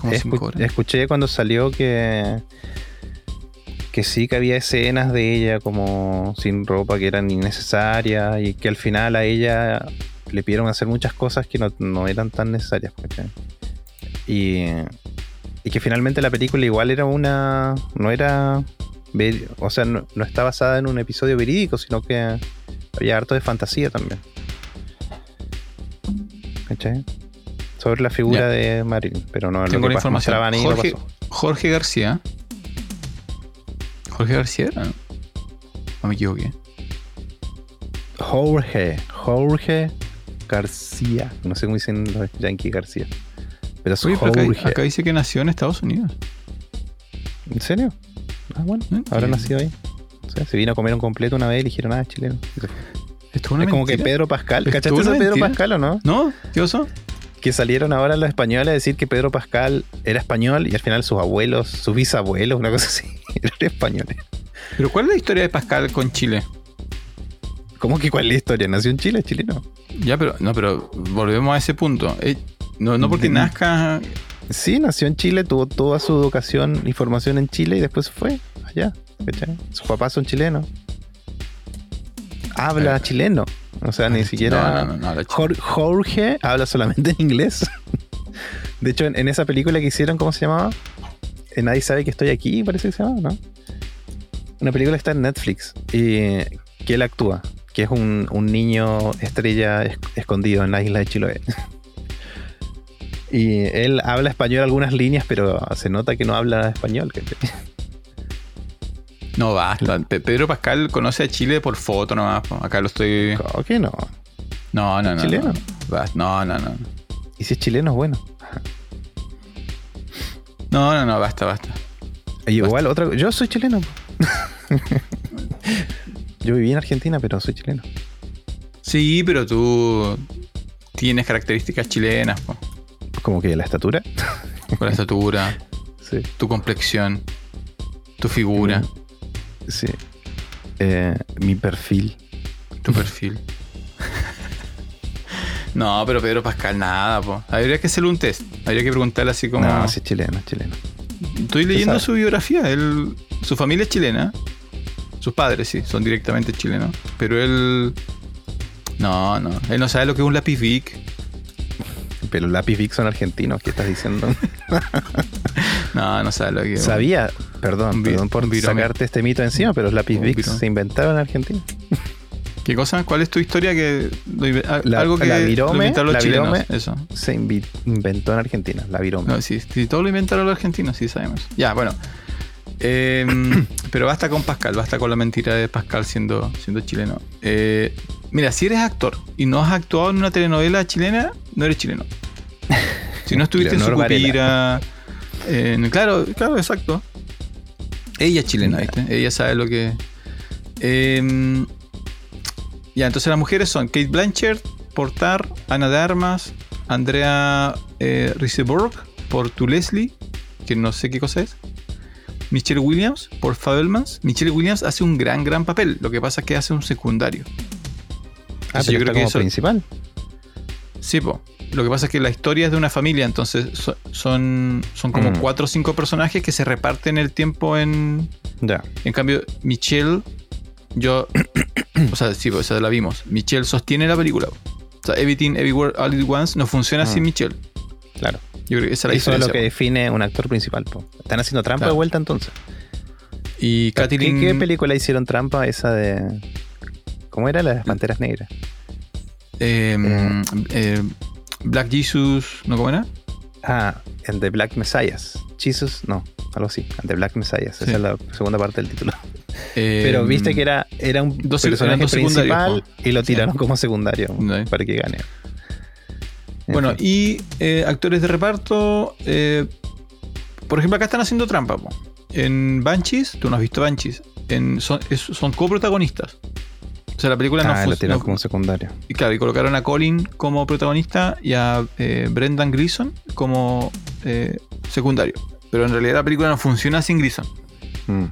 Speaker 2: como
Speaker 1: escu-
Speaker 2: 5 horas.
Speaker 1: escuché cuando salió que que sí que había escenas de ella como sin ropa que eran innecesarias y que al final a ella le pidieron hacer muchas cosas que no, no eran tan necesarias. ¿cachai? Y, y que finalmente la película igual era una... no era... ver- O sea, no, no está basada en un episodio verídico, sino que había harto de fantasía también. ¿Cachai? Sobre la figura
Speaker 2: Ya.
Speaker 1: de Marilyn, pero no
Speaker 2: Tengo
Speaker 1: lo
Speaker 2: la
Speaker 1: que
Speaker 2: información.
Speaker 1: ahí no
Speaker 2: Jorge,
Speaker 1: pasó.
Speaker 2: Jorge García. Jorge García era. No me equivoqué.
Speaker 1: Jorge, Jorge García. No sé cómo dicen los Yankee García. Pero
Speaker 2: Oye, pero acá, acá dice que nació en Estados Unidos.
Speaker 1: ¿En serio? Ah, bueno.
Speaker 2: ¿Eh?
Speaker 1: Habrá
Speaker 2: Sí.
Speaker 1: nacido ahí. O sea, se vino a comer un completo una vez y dijeron, ah, chileno.
Speaker 2: Es una
Speaker 1: es como que. Pedro Pascal.
Speaker 2: ¿Esto
Speaker 1: ¿Cachaste de Pedro? Pascal o no?
Speaker 2: ¿No? ¿Qué pasó?
Speaker 1: Que salieron ahora los españoles a decir que Pedro Pascal era español y al final sus abuelos, sus bisabuelos, una cosa así, eran españoles.
Speaker 2: ¿Pero cuál es la historia de Pascal con Chile?
Speaker 1: ¿Cómo que cuál es la historia? ¿Nació en Chile? ¿Es chileno?
Speaker 2: Ya, pero no, pero volvemos a ese punto. Eh, no, no porque nazca.
Speaker 1: Sí, nació en Chile, tuvo toda su educación y formación en Chile y después se fue allá. ¿cachai? Sus papás son chilenos. Habla
Speaker 2: Eh.
Speaker 1: chileno. O sea, ni siquiera.
Speaker 2: No, no,
Speaker 1: Jorge habla solamente en inglés. De hecho, en, en esa película que hicieron, ¿cómo se llamaba? Eh, Nadie sabe que estoy aquí, parece que se llama, ¿no? Una película que está en Netflix y que él actúa, que es un, un niño estrella es- escondido en la isla de Chiloé. Y él habla español algunas líneas, pero se nota que no habla español.
Speaker 2: No basta. Pe- Pedro Pascal conoce a Chile por foto nomás. Acá lo estoy.
Speaker 1: ¿Cómo que no?
Speaker 2: No, no, no.
Speaker 1: ¿Chileno?
Speaker 2: No, Basta. no, no.
Speaker 1: Y si es chileno, es bueno.
Speaker 2: No, no, no, basta, basta.
Speaker 1: Y igual, otra Yo soy chileno. Yo viví en Argentina, pero soy chileno.
Speaker 2: Sí, pero tú tienes características chilenas, po.
Speaker 1: Como que la estatura.
Speaker 2: con la estatura,
Speaker 1: Sí.
Speaker 2: tu complexión, tu figura,
Speaker 1: Sí. Eh, mi perfil.
Speaker 2: tu perfil. No, pero Pedro Pascal nada, po. Habría que hacerle un test. Habría que preguntarle así como.
Speaker 1: No, sí es chileno, es chileno.
Speaker 2: Estoy leyendo su biografía. Él, su familia es chilena. Sus padres, sí, son directamente chilenos. Pero él. No, no. Él no sabe lo que es un lápiz Vic.
Speaker 1: Pero lápiz Vic son argentinos, ¿qué estás diciendo?
Speaker 2: No, no sabe lo que.
Speaker 1: Sabía, perdón, perdón por sacarte este mito encima, pero los lápiz Vic se inventaron en Argentina.
Speaker 2: ¿Qué cosa? ¿Cuál es tu historia que. lo
Speaker 1: La-
Speaker 2: algo que
Speaker 1: la
Speaker 2: lo
Speaker 1: virome,
Speaker 2: inventaron los
Speaker 1: la
Speaker 2: chilenos.
Speaker 1: virome.
Speaker 2: Eso.
Speaker 1: Se inventó en Argentina, la virome.
Speaker 2: No, sí, sí, todo lo inventaron los argentinos, sí sabemos. Ya, bueno. Eh, pero basta con Pascal, basta con la mentira de Pascal siendo, siendo chileno. Eh, mira, si eres actor y no has actuado en una telenovela chilena, no eres chileno. Si no estuviste en Sucupira. en- claro, claro, exacto. Ella es chilena, ¿viste? Ella sabe lo que. Eh, ya, entonces las mujeres son Kate Blanchett, Portar, Ana de Armas, Andrea eh, Riseborough por Tu Leslie, que no sé qué cosa es. Michelle Williams por Fabelmans. Michelle Williams hace un gran, gran papel. Lo que pasa es que hace un secundario.
Speaker 1: ah, pero
Speaker 2: yo
Speaker 1: está
Speaker 2: creo que
Speaker 1: como
Speaker 2: eso-
Speaker 1: principal.
Speaker 2: Sí, po. Lo que pasa es que la historia es de una familia, entonces so- son, son como
Speaker 1: Mm.
Speaker 2: cuatro o cinco personajes que se reparten el tiempo en,
Speaker 1: Ya.
Speaker 2: En cambio, Michelle, yo. o sea, sí, pues, esa la vimos. Michelle sostiene la película. O sea, Everything Everywhere All at Once no funciona sin
Speaker 1: Mm.
Speaker 2: Michelle.
Speaker 1: Claro.
Speaker 2: Yo creo que esa es la
Speaker 1: Eso es lo que define un actor principal. po. Están haciendo trampa
Speaker 2: Claro.
Speaker 1: de vuelta entonces.
Speaker 2: Y
Speaker 1: ¿Qué,
Speaker 2: Kathleen.
Speaker 1: qué película hicieron trampa? Esa de. ¿Cómo era? La de las Panteras Negras.
Speaker 2: Eh, eh, Black Jesus. ¿No cómo era?
Speaker 1: Ah, en The Black Messiahs. Jesus, no, algo así. En The Black Messiahs.
Speaker 2: Sí.
Speaker 1: Esa es la segunda parte del título.
Speaker 2: Eh,
Speaker 1: Pero viste que era, era un
Speaker 2: dos-
Speaker 1: personaje
Speaker 2: dos
Speaker 1: principal y lo tiraron como secundario para que gane. En
Speaker 2: Bueno,
Speaker 1: fin.
Speaker 2: y eh, actores de reparto. eh, por ejemplo, acá están haciendo trampa. po. En Banshees, tú no has visto Banshees. En, son, es- son coprotagonistas. O sea, la película no
Speaker 1: ah,
Speaker 2: fue. no-
Speaker 1: como secundario.
Speaker 2: Y claro, y colocaron a Colin como protagonista y a eh, Brendan Gleeson como eh, secundario. Pero en realidad la película no funciona sin Gleeson.
Speaker 1: Mm.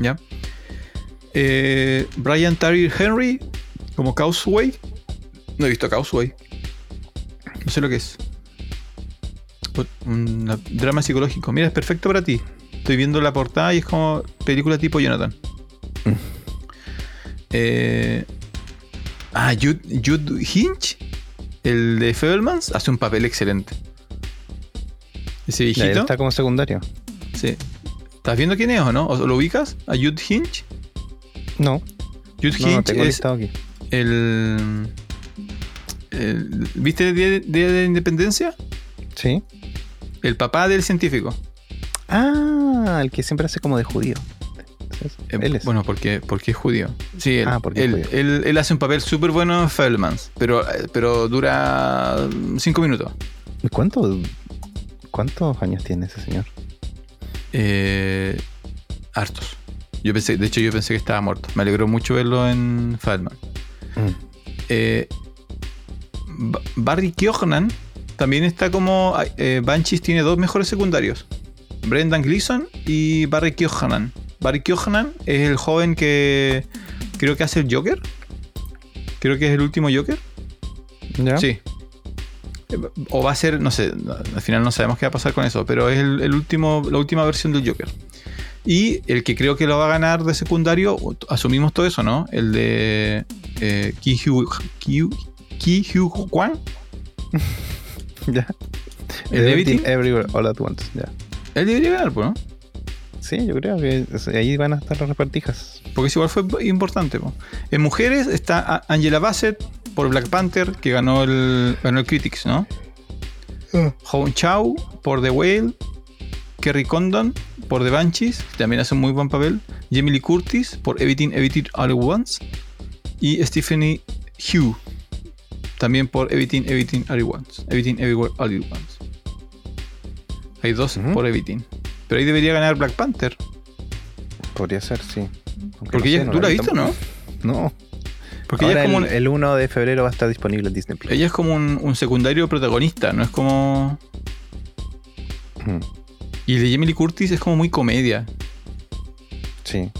Speaker 2: ¿Ya? Eh, Brian Tyree Henry como Causeway. No he visto Causeway. No sé lo que es. Un drama psicológico. Mira, es perfecto para ti. Estoy viendo la portada y es como película tipo Jonathan.
Speaker 1: Mm.
Speaker 2: Eh, ah, Jude, Jude Hinch, el de Fablemans, hace un papel excelente. Ese
Speaker 1: él
Speaker 2: viejito.
Speaker 1: está como secundario.
Speaker 2: Sí. ¿Estás viendo quién es o no? ¿O lo ubicas? ¿A Jude Hinch?
Speaker 1: No,
Speaker 2: Jude
Speaker 1: no, no
Speaker 2: Hinch
Speaker 1: tengo
Speaker 2: es
Speaker 1: aquí.
Speaker 2: el, el- ¿Viste el día de, Día de la Independencia?
Speaker 1: Sí.
Speaker 2: El papá del científico.
Speaker 1: Ah, el que siempre hace como de judío.
Speaker 2: Eh,
Speaker 1: Él es.
Speaker 2: Bueno, porque, porque es judío. Sí, él,
Speaker 1: Ah, porque es
Speaker 2: él,
Speaker 1: judío.
Speaker 2: él- él hace un papel súper bueno en Fablemans, pero, pero dura cinco minutos.
Speaker 1: ¿Cuánto, ¿Cuántos años tiene ese señor?
Speaker 2: Eh, hartos. Yo pensé, de hecho, yo pensé que estaba muerto. Me alegró mucho verlo en Fableman.
Speaker 1: Mm.
Speaker 2: Eh, Ba- Barry Keoghan también está como. eh, Banshees tiene dos mejores secundarios: Brendan Gleeson y Barry Keoghan. Barry Keoghan es el joven que creo que hace el Joker. Creo que es el último Joker.
Speaker 1: ¿Ya?
Speaker 2: Sí. O va a ser, no sé, al final no sabemos qué va a pasar con eso, pero es el, el último, la última versión del Joker. Y el que creo que lo va a ganar de secundario, asumimos todo eso, ¿no? El de eh, Ki Hugh Ki, Kwan.
Speaker 1: Ya.
Speaker 2: ¿El de
Speaker 1: Everything? Everywhere, All at Once. Ya.
Speaker 2: Él debería ganar, pues, ¿no?
Speaker 1: Sí, yo creo que ahí van a estar las repartijas.
Speaker 2: Porque eso igual fue importante. po. En mujeres está Angela Bassett por Black Panther, que ganó el, ganó el Critics, ¿no? Hong Chow por The Whale. Kerry Condon por The Banshees, que también hace un muy buen papel. Jamie Lee Curtis por Everything Everything All at Once. Y Stephanie Hugh también por Everything Everything All at Once. Everything Everywhere All at Once. Hay dos por Everything. Pero ahí debería ganar Black Panther.
Speaker 1: Podría ser, sí. Aunque
Speaker 2: Porque
Speaker 1: no
Speaker 2: ella,
Speaker 1: sé,
Speaker 2: tú la
Speaker 1: vi
Speaker 2: viste, ¿no?
Speaker 1: No.
Speaker 2: Porque
Speaker 1: Ahora
Speaker 2: ella es como
Speaker 1: el,
Speaker 2: un,
Speaker 1: el 1 de febrero va a estar disponible en Disney Plus.
Speaker 2: ella es como un, un secundario protagonista, no es como.
Speaker 1: Mm,
Speaker 2: Y el de Jamie Lee Curtis es como muy comedia.
Speaker 1: Sí.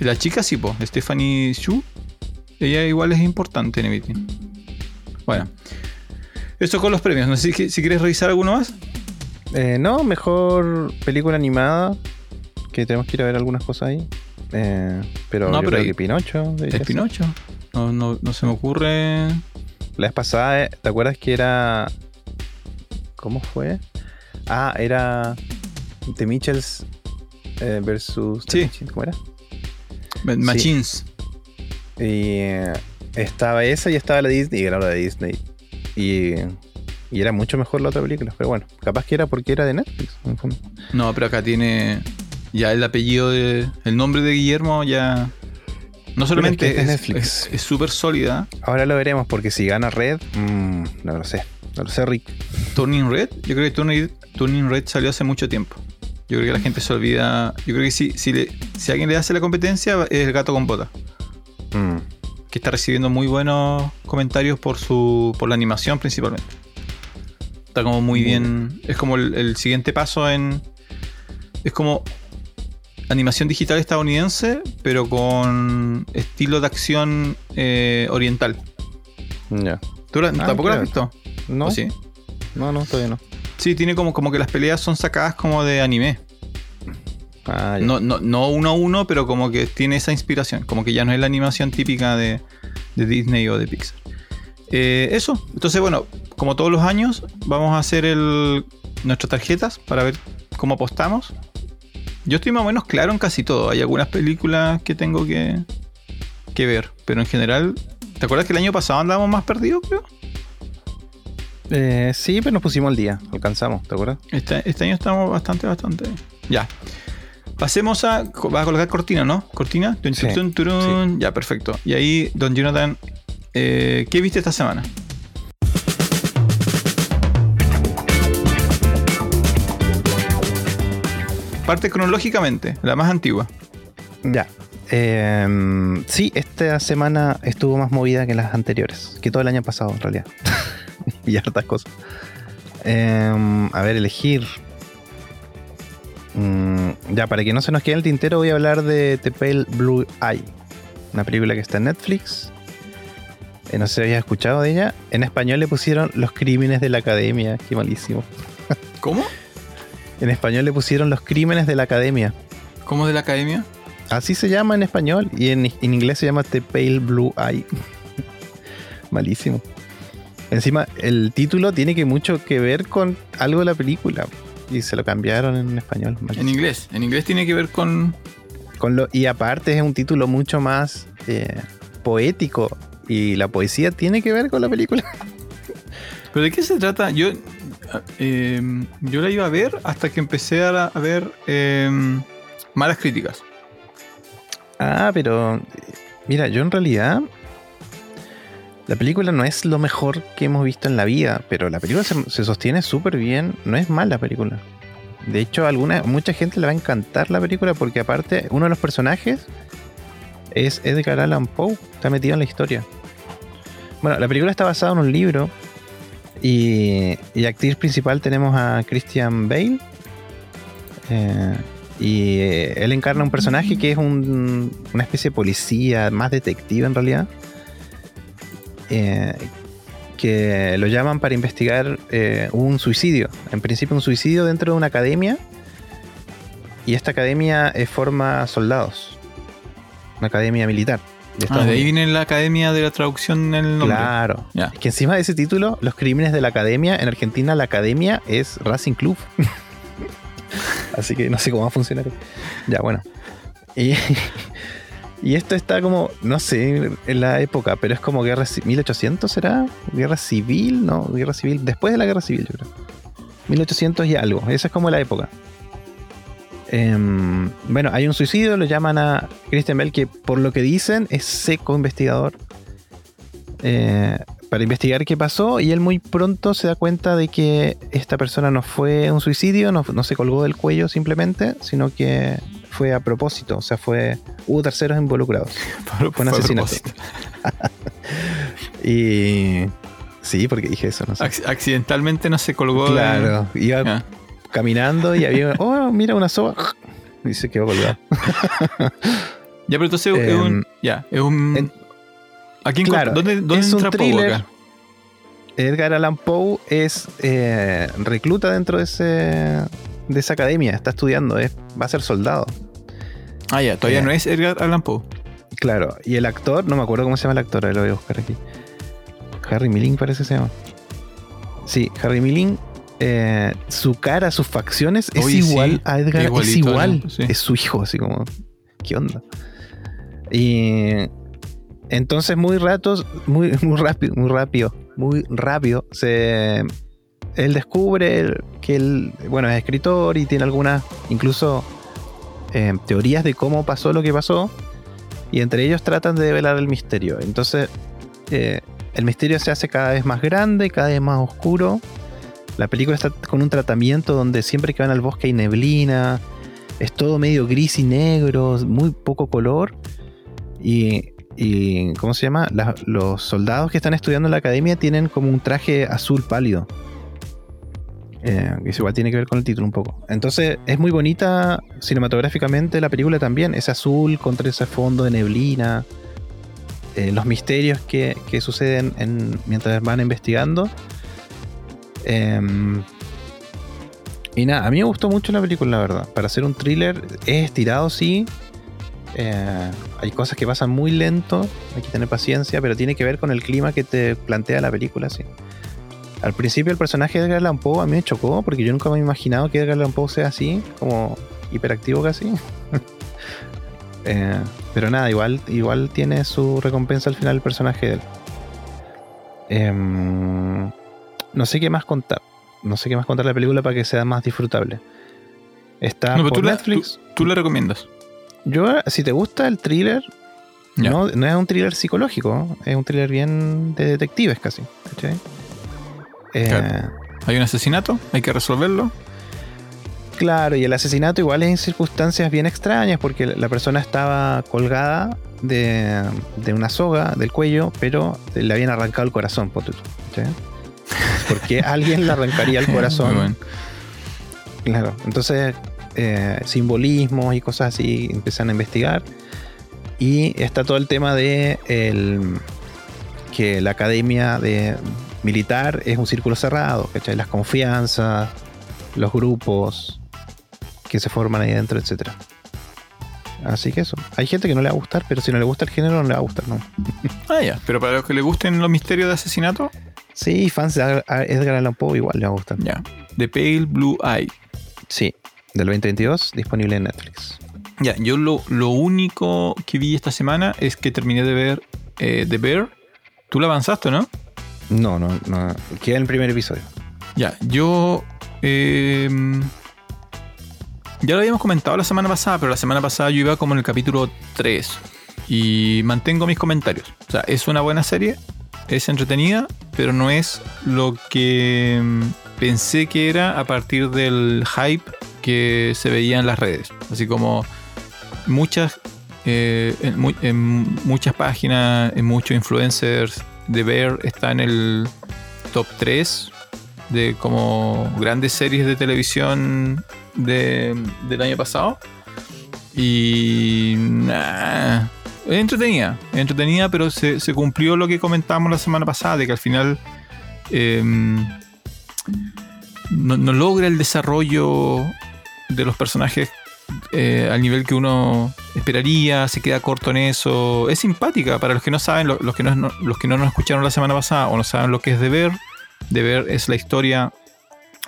Speaker 2: Y la chica sí, po, Stephanie Shu. Ella igual es importante en Everything. Bueno. Eso con los premios. No sé si, si quieres revisar alguno más.
Speaker 1: Eh, no, mejor película animada. Que tenemos que ir a ver algunas cosas ahí. Eh, pero
Speaker 2: No,
Speaker 1: yo
Speaker 2: pero
Speaker 1: creo que Pinocho.
Speaker 2: Es. Pinocho. No, no, no se me ocurre.
Speaker 1: La vez pasada, eh, ¿te acuerdas que era. ¿Cómo fue? Ah, era. The Mitchells eh, versus. The
Speaker 2: Sí.
Speaker 1: Mitchells, ¿Cómo era?
Speaker 2: Ma- Machines.
Speaker 1: Y eh, estaba esa y estaba la Disney, y era la de Disney. Y, y era mucho mejor la otra película. Pero bueno, capaz que era porque era de Netflix. en fondo.
Speaker 2: No, pero acá tiene. Ya el apellido de. El nombre de Guillermo ya. No solamente
Speaker 1: es que es Netflix.
Speaker 2: es- súper sólida.
Speaker 1: Ahora lo veremos porque si gana Red, mm, no lo sé. No lo sé, Rick.
Speaker 2: Turning Red, yo creo que Turning, Turning Red salió hace mucho tiempo. Yo creo que la gente se olvida. Yo creo que si, si, le- si alguien le hace la competencia es el gato con bota.
Speaker 1: Mm,
Speaker 2: Que está recibiendo muy buenos comentarios por su. por la animación principalmente. Está como muy bien. Es como el, el siguiente paso en. Es como animación digital estadounidense, pero con estilo de acción eh, oriental.
Speaker 1: ya.
Speaker 2: ¿Tú la-
Speaker 1: Ah,
Speaker 2: tampoco la has visto?
Speaker 1: No,
Speaker 2: ¿O sí?
Speaker 1: no, no, todavía no.
Speaker 2: Sí, tiene como, como que las peleas son sacadas como de anime.
Speaker 1: Ah, ya.
Speaker 2: No, no, no uno a uno, pero como que tiene esa inspiración. Como que ya no es la animación típica de, de Disney o de Pixar. Eh, eso. Entonces, bueno, como todos los años, vamos a hacer el, nuestras tarjetas para ver cómo apostamos. Yo estoy más o menos claro en casi todo. Hay algunas películas que tengo que, que ver. Pero en general, ¿te acuerdas que el año pasado andábamos más perdidos, creo?
Speaker 1: Eh, sí, pero nos pusimos al día. Alcanzamos, ¿te acuerdas?
Speaker 2: Este, este año estamos bastante, bastante. Ya. Pasemos a. Vas a colocar cortina, ¿no? Cortina. Tun,
Speaker 1: Sí,
Speaker 2: tun, turun. Ya, perfecto. Y ahí, don Jonathan, eh, ¿qué viste esta semana? Parte cronológicamente, la más antigua.
Speaker 1: Ya. Eh, sí, esta semana estuvo más movida que las anteriores. Que todo el año pasado, en realidad. y hartas cosas. Eh, a ver, elegir. Mm, ya, para que no se nos quede el tintero, voy a hablar de The Pale Blue Eye. Una película que está en Netflix. Eh, no sé si habías escuchado de ella. En español le pusieron Los Crímenes de la Academia. Qué malísimo.
Speaker 2: ¿Cómo?
Speaker 1: En español le pusieron Los Crímenes de la Academia.
Speaker 2: ¿Cómo de la academia?
Speaker 1: Así se llama en español y en, en inglés se llama The Pale Blue Eye. Malísimo. Encima, el título tiene que mucho que ver con algo de la película y se lo cambiaron en español.
Speaker 2: En inglés. En inglés tiene que ver con.
Speaker 1: Con lo, y aparte es un título mucho más eh, poético y la poesía tiene que ver con la película.
Speaker 2: ¿Pero de qué se trata? Yo, eh, yo la iba a ver hasta que empecé a, ver eh, malas críticas.
Speaker 1: Ah, pero mira, yo en realidad la película no es lo mejor que hemos visto en la vida, pero la película se, se sostiene súper bien, no es mala película. De hecho, alguna, mucha gente le va a encantar la película porque aparte uno de los personajes es Edgar Allan Poe, está metido en la historia. Bueno, la película está basada en un libro y, y actriz principal tenemos a Christian Bale. Eh, y eh, él encarna un personaje que es un- una especie de policía, más detective en realidad. eh, que lo llaman para investigar un suicidio. En principio un suicidio dentro de una academia. y esta academia forma soldados. Una academia militar. De
Speaker 2: Ah, de ahí viene la academia de la traducción en el nombre.
Speaker 1: Claro. Es que encima de ese título, los crímenes de la academia, en Argentina la academia es Racing Club. Así que no sé cómo va a funcionar. Ya, bueno. Y, y esto está como, no sé, en la época, pero es como guerra ci- 1800 será, guerra civil, no, guerra civil, después de la guerra civil, yo creo. 1800 y algo, esa es como la época. Em, bueno, hay un suicidio, lo llaman a Christian Bell, que por lo que dicen es seco investigador. eh, para investigar qué pasó y él muy pronto se da cuenta de que esta persona no fue un suicidio, no, no se colgó del cuello simplemente, sino que fue a propósito, o sea, fue hubo terceros involucrados.
Speaker 2: Por-
Speaker 1: Fue un asesinato. Y sí, porque dije eso, no sé.
Speaker 2: Ac- accidentalmente no se colgó. de-
Speaker 1: Claro, iba
Speaker 2: Ya.
Speaker 1: Caminando y había, oh, mira una soga, y se quedó colgado.
Speaker 2: Ya, pero entonces es
Speaker 1: Em,
Speaker 2: un. Ya, es un.
Speaker 1: en-
Speaker 2: ¿A quién
Speaker 1: claro,
Speaker 2: ¿Dónde, dónde
Speaker 1: es un
Speaker 2: entra
Speaker 1: thriller.
Speaker 2: acá?
Speaker 1: Edgar Allan Poe es eh, recluta dentro de ese de esa academia, está estudiando, es, va a ser soldado.
Speaker 2: Ah, ya, todavía
Speaker 1: Eh.
Speaker 2: no es Edgar Allan Poe.
Speaker 1: Claro, y el actor, no me acuerdo cómo se llama el actor, lo voy a buscar aquí. Harry Milling parece que se llama. Sí, Harry Milling, eh, su cara, sus facciones es
Speaker 2: sí,
Speaker 1: igual a Edgar, es igual,
Speaker 2: ¿no? Sí.
Speaker 1: es su hijo, así como, ¿qué onda? Y entonces muy ratos, muy, muy rápido, muy rápido, muy rápido, se, él descubre que él, bueno, es escritor y tiene algunas, incluso eh, teorías de cómo pasó lo que pasó y entre ellos tratan de develar el misterio. Entonces, eh, el misterio se hace cada vez más grande, cada vez más oscuro. La película está con un tratamiento donde siempre que van al bosque hay neblina, es todo medio gris y negro, muy poco color. Y, ¿cómo se llama? La- los soldados que están estudiando en la academia tienen como un traje azul pálido. Eh, eso igual tiene que ver con el título un poco. Entonces es muy bonita cinematográficamente la película también. Es azul contra ese fondo de neblina. eh, los misterios que, suceden en- mientras van investigando. Em, y nada, a mí me gustó mucho la película, la verdad. Para hacer un thriller es estirado, sí. Eh, hay cosas que pasan muy lento, hay que tener paciencia, pero tiene que ver con el clima que te plantea la película, sí. Al principio el personaje de Edgar Allan Poe a mí me chocó porque yo nunca me había imaginado que Edgar Allan Poe sea así, como hiperactivo casi. Eh, pero nada, igual, igual tiene su recompensa al final el personaje de él. Em, no sé qué más contar. No sé qué más contar la película para que sea más disfrutable. Está
Speaker 2: No,
Speaker 1: por
Speaker 2: tú la-
Speaker 1: Netflix.
Speaker 2: ¿Tú le recomiendas?
Speaker 1: Yo, si te gusta el thriller, no, no es un thriller psicológico, es un thriller bien de detectives casi. ¿cachai? Eh,
Speaker 2: Claro. ¿Hay un asesinato? ¿Hay que resolverlo?
Speaker 1: Claro, y el asesinato igual es en circunstancias bien extrañas porque la persona estaba colgada de, de una soga del cuello, pero le habían arrancado el corazón, ponte tú, ¿cachai? ¿Por qué alguien le arrancaría el corazón?
Speaker 2: Bueno.
Speaker 1: Claro, entonces eh, simbolismos y cosas así empiezan a investigar. Y está todo el tema de el, que la academia de militar es un círculo cerrado, ¿cachai? Las confianzas, los grupos que se forman ahí dentro, etcétera. Así que eso. Hay gente que no le va a gustar, pero si no le gusta el género, no le va a gustar, ¿no?
Speaker 2: Ah, ya. Pero para los que les gusten los misterios de asesinato,
Speaker 1: Sí, fans de Edgar Allan Poe igual le va a gustar.
Speaker 2: ya. The Pale Blue Eye.
Speaker 1: Sí, del 2022, disponible en Netflix.
Speaker 2: Ya, yo lo, lo único que vi esta semana es que terminé de ver eh, The Bear. Tú la avanzaste, ¿no?
Speaker 1: No, no, no. Queda en el primer episodio.
Speaker 2: Ya, yo. eh, ya lo habíamos comentado la semana pasada, pero la semana pasada yo iba como en el capítulo 3. Y mantengo mis comentarios. O sea, es una buena serie, es entretenida, pero no es lo que mm, pensé que era a partir del hype que se veía en las redes. Así como muchas. eh, en, mu- en muchas páginas, en muchos influencers, The Bear está en el top 3 de como grandes series de televisión de- del año pasado. Y nah, entretenida, entretenida, pero se, cumplió lo que comentábamos la semana pasada, de que al final em, no, no logra el desarrollo de los personajes eh, al nivel que uno esperaría, se queda corto en eso. Es simpática, para los que no saben, los, que no, los que no nos escucharon la semana pasada o no saben lo que es Deber, Deber es la historia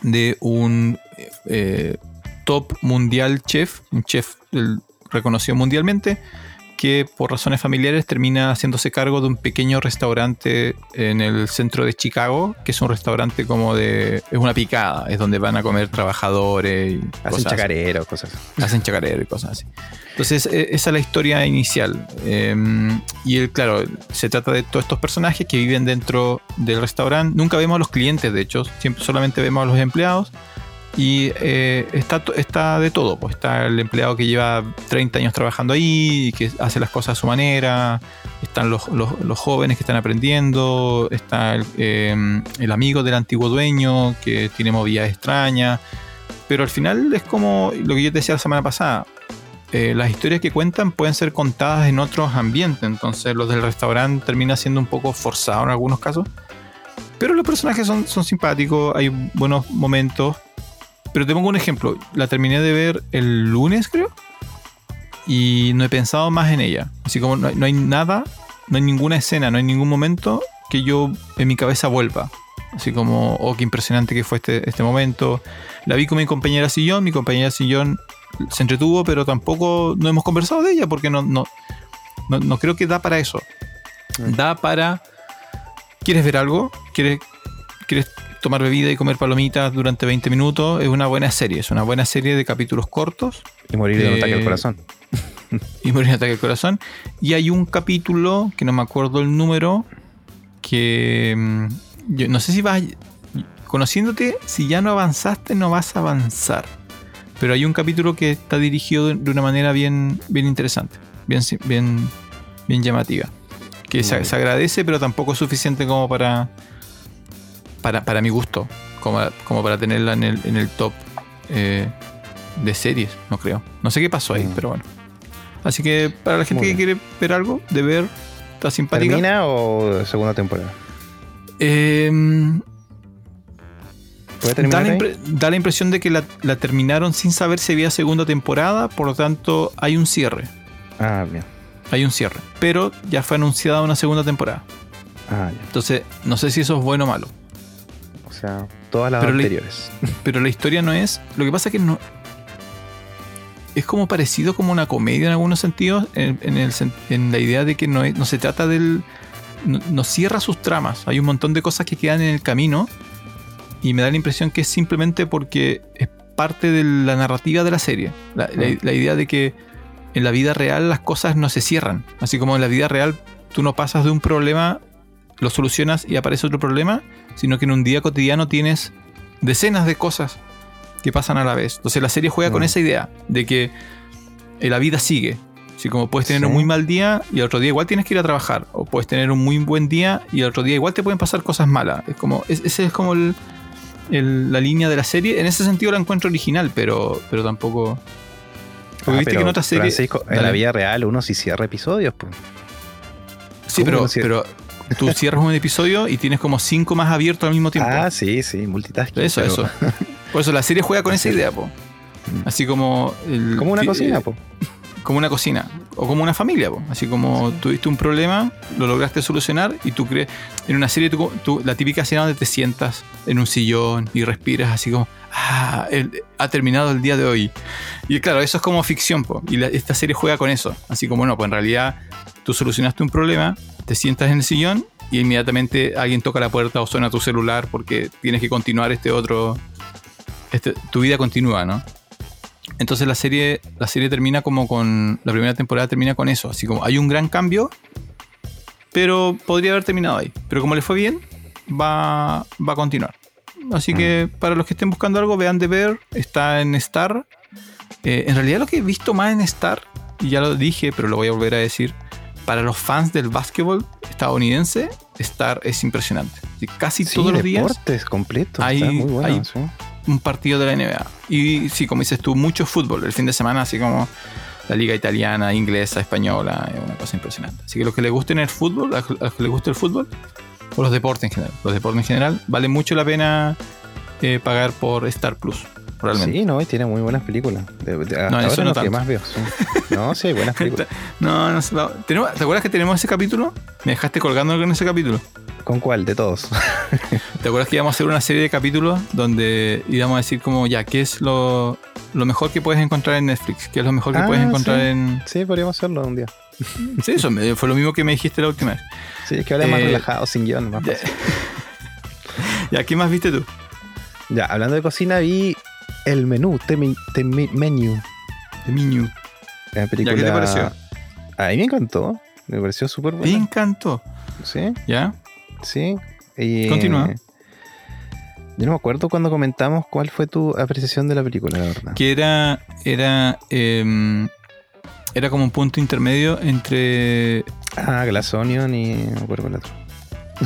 Speaker 2: de un eh, top mundial chef, un chef reconocido mundialmente, que por razones familiares termina haciéndose cargo de un pequeño restaurante en el centro de Chicago, que es un restaurante como de. es una picada, es donde van a comer trabajadores y.
Speaker 1: Hacen chacarero, cosas así.
Speaker 2: Hacen chacarero y cosas así. Entonces, e, esa es la historia inicial. Em, y el, claro, se trata de todos estos personajes que viven dentro del restaurante. Nunca vemos a los clientes, de hecho, siempre solamente vemos a los empleados y eh, está, está de todo, pues está el empleado que lleva 30 años trabajando ahí que hace las cosas a su manera, están los, jóvenes que están aprendiendo, está eh, el, amigo del antiguo dueño que tiene movilidad extrañas, pero al final es como lo que yo te decía la semana pasada, eh, las historias que cuentan pueden ser contadas en otros ambientes, entonces los del restaurante termina siendo un poco forzado en algunos casos, pero los personajes son, son simpáticos, hay buenos momentos pero te pongo un ejemplo. La terminé de ver el lunes, creo. Y no he pensado más en ella. Así como no hay, nada, no hay ninguna escena, no hay ningún momento que yo en mi cabeza vuelva. Así como, oh, qué impresionante que fue este, este momento. La vi con mi compañera Sillón, mi compañera Sillón se entretuvo, pero tampoco no hemos conversado de ella porque no, no, no, creo que da para eso. Da para. ¿Quieres ver algo? ¿Quieres, ¿Quieres tomar bebida y comer palomitas durante 20 minutos, es una buena serie. Es una buena serie de capítulos cortos.
Speaker 1: Y morir de un ataque al eh, corazón.
Speaker 2: y morir de un ataque al corazón. Y hay un capítulo, que no me acuerdo el número, que mm, yo no sé si vas... Conociéndote, si ya no avanzaste, no vas a avanzar. Pero hay un capítulo que está dirigido de una manera bien, bien interesante, bien, bien, bien llamativa. Que se, se agradece, pero tampoco es suficiente como para para, mi gusto, como, como para tenerla en el, en el top eh, de series, no creo. No sé qué pasó ahí, mm. pero bueno. Así que para la gente que quiere ver algo, de ver, está simpática.
Speaker 1: ¿Termina o segunda temporada?
Speaker 2: Em, da, la da, la impresión de que la, terminaron sin saber si había segunda temporada, por lo tanto hay un cierre.
Speaker 1: Ah, bien.
Speaker 2: Hay un cierre, pero ya fue anunciada una segunda temporada.
Speaker 1: Ah,
Speaker 2: Entonces, no sé si eso es bueno o malo
Speaker 1: todas las anteriores.
Speaker 2: pero la historia no es. Lo que pasa es que no. Es como parecido como una comedia en algunos sentidos, en, en, la idea de que no, no se trata del. No, cierra sus tramas. Hay un montón de cosas que quedan en el camino. Y me da la impresión que es simplemente porque es parte de la narrativa de la serie. La, la idea de que en la vida real las cosas no se cierran. Así como en la vida real tú no pasas de un problema lo solucionas y aparece otro problema, sino que en un día cotidiano tienes decenas de cosas que pasan a la vez. Entonces la serie juega con mm. esa idea de que eh, la vida sigue. Así como puedes tener un muy mal día y el otro día igual tienes que ir a trabajar. O puedes tener un muy buen día y el otro día igual te pueden pasar cosas malas. Es como, ese es como la línea de la serie. En ese sentido la encuentro original, pero, pero tampoco.
Speaker 1: Porque ah, viste que en otra serie. en la vida real uno sí cierra episodios, pues.
Speaker 2: Sí, pero, pero tú cierras un episodio y tienes como cinco más abiertos al mismo tiempo.
Speaker 1: Ah, sí, sí, multitasking.
Speaker 2: Eso, eso. Por eso la serie juega con esa idea, po. Mm. Así como.
Speaker 1: como una cocina, po.
Speaker 2: Como una cocina. O como una familia, po. Así como tuviste un problema, lo lograste solucionar y tú crees. En una serie, tú, la típica escena donde te sientas en un sillón y respiras así como. Ah, ha terminado el día de hoy. Y claro, eso es como ficción, po. Y esta serie juega con eso. Así como, no, pues en realidad tú solucionaste un problema, te sientas en el sillón y inmediatamente alguien toca la puerta o suena tu celular porque tienes que continuar este otro. Este, tu vida continúa, ¿no? Entonces la serie, la serie termina como con. La primera temporada termina con eso. Así como hay un gran cambio, pero podría haber terminado ahí. Pero como le fue bien, va, va a continuar. Así que mm. para los que estén buscando algo, vean de ver. Está en Star. Eh, en realidad lo que he visto más en Star, y ya lo dije, pero lo voy a volver a decir, para los fans del básquetbol estadounidense, Star es impresionante. Casi todos los días
Speaker 1: completo,
Speaker 2: hay, un partido de la NBA. Y sí, como dices tú, mucho fútbol. El fin de semana, así como la liga italiana, inglesa, española, es una cosa impresionante. Así que los que les gusten el fútbol, a los que les guste el fútbol, o los deportes en general, los deportes en general, vale mucho la pena eh, pagar por Star Plus. Realmente.
Speaker 1: Sí, no, y tiene muy buenas películas. De,
Speaker 2: No, eso
Speaker 1: ahora
Speaker 2: no
Speaker 1: lo que más veo. No, sí, hay buenas películas.
Speaker 2: No, no ¿tenemos- ¿Te acuerdas que tenemos ese capítulo? Me dejaste colgando con ese capítulo.
Speaker 1: ¿Con cuál? De todos.
Speaker 2: ¿Te acuerdas que íbamos a hacer una serie de capítulos donde íbamos a decir como ya, ¿qué es lo, lo mejor que puedes encontrar en Netflix? ¿Qué es lo mejor que
Speaker 1: Ah,
Speaker 2: puedes encontrar
Speaker 1: sí.
Speaker 2: en...
Speaker 1: Sí, podríamos hacerlo un día.
Speaker 2: Sí, eso me- fue lo mismo que me dijiste la última vez.
Speaker 1: Sí, es que ahora más
Speaker 2: Eh,
Speaker 1: relajado, sin guion. Más fácil.
Speaker 2: Ya, ¿qué más viste tú?
Speaker 1: Ya, hablando de cocina, vi el menú, The, Men- The Me- Menu. La película...
Speaker 2: ¿qué te pareció?
Speaker 1: A mí me encantó. Me pareció súper
Speaker 2: Me
Speaker 1: buena.
Speaker 2: encantó.
Speaker 1: Sí,
Speaker 2: ¿Ya?
Speaker 1: sí. Y,
Speaker 2: Continúa.
Speaker 1: Yo no me acuerdo cuando comentamos cuál fue tu apreciación de la película, la verdad.
Speaker 2: Que era. Era. em, era como un punto intermedio entre.
Speaker 1: Ah, Glass Onion y... No me acuerdo cuál otro.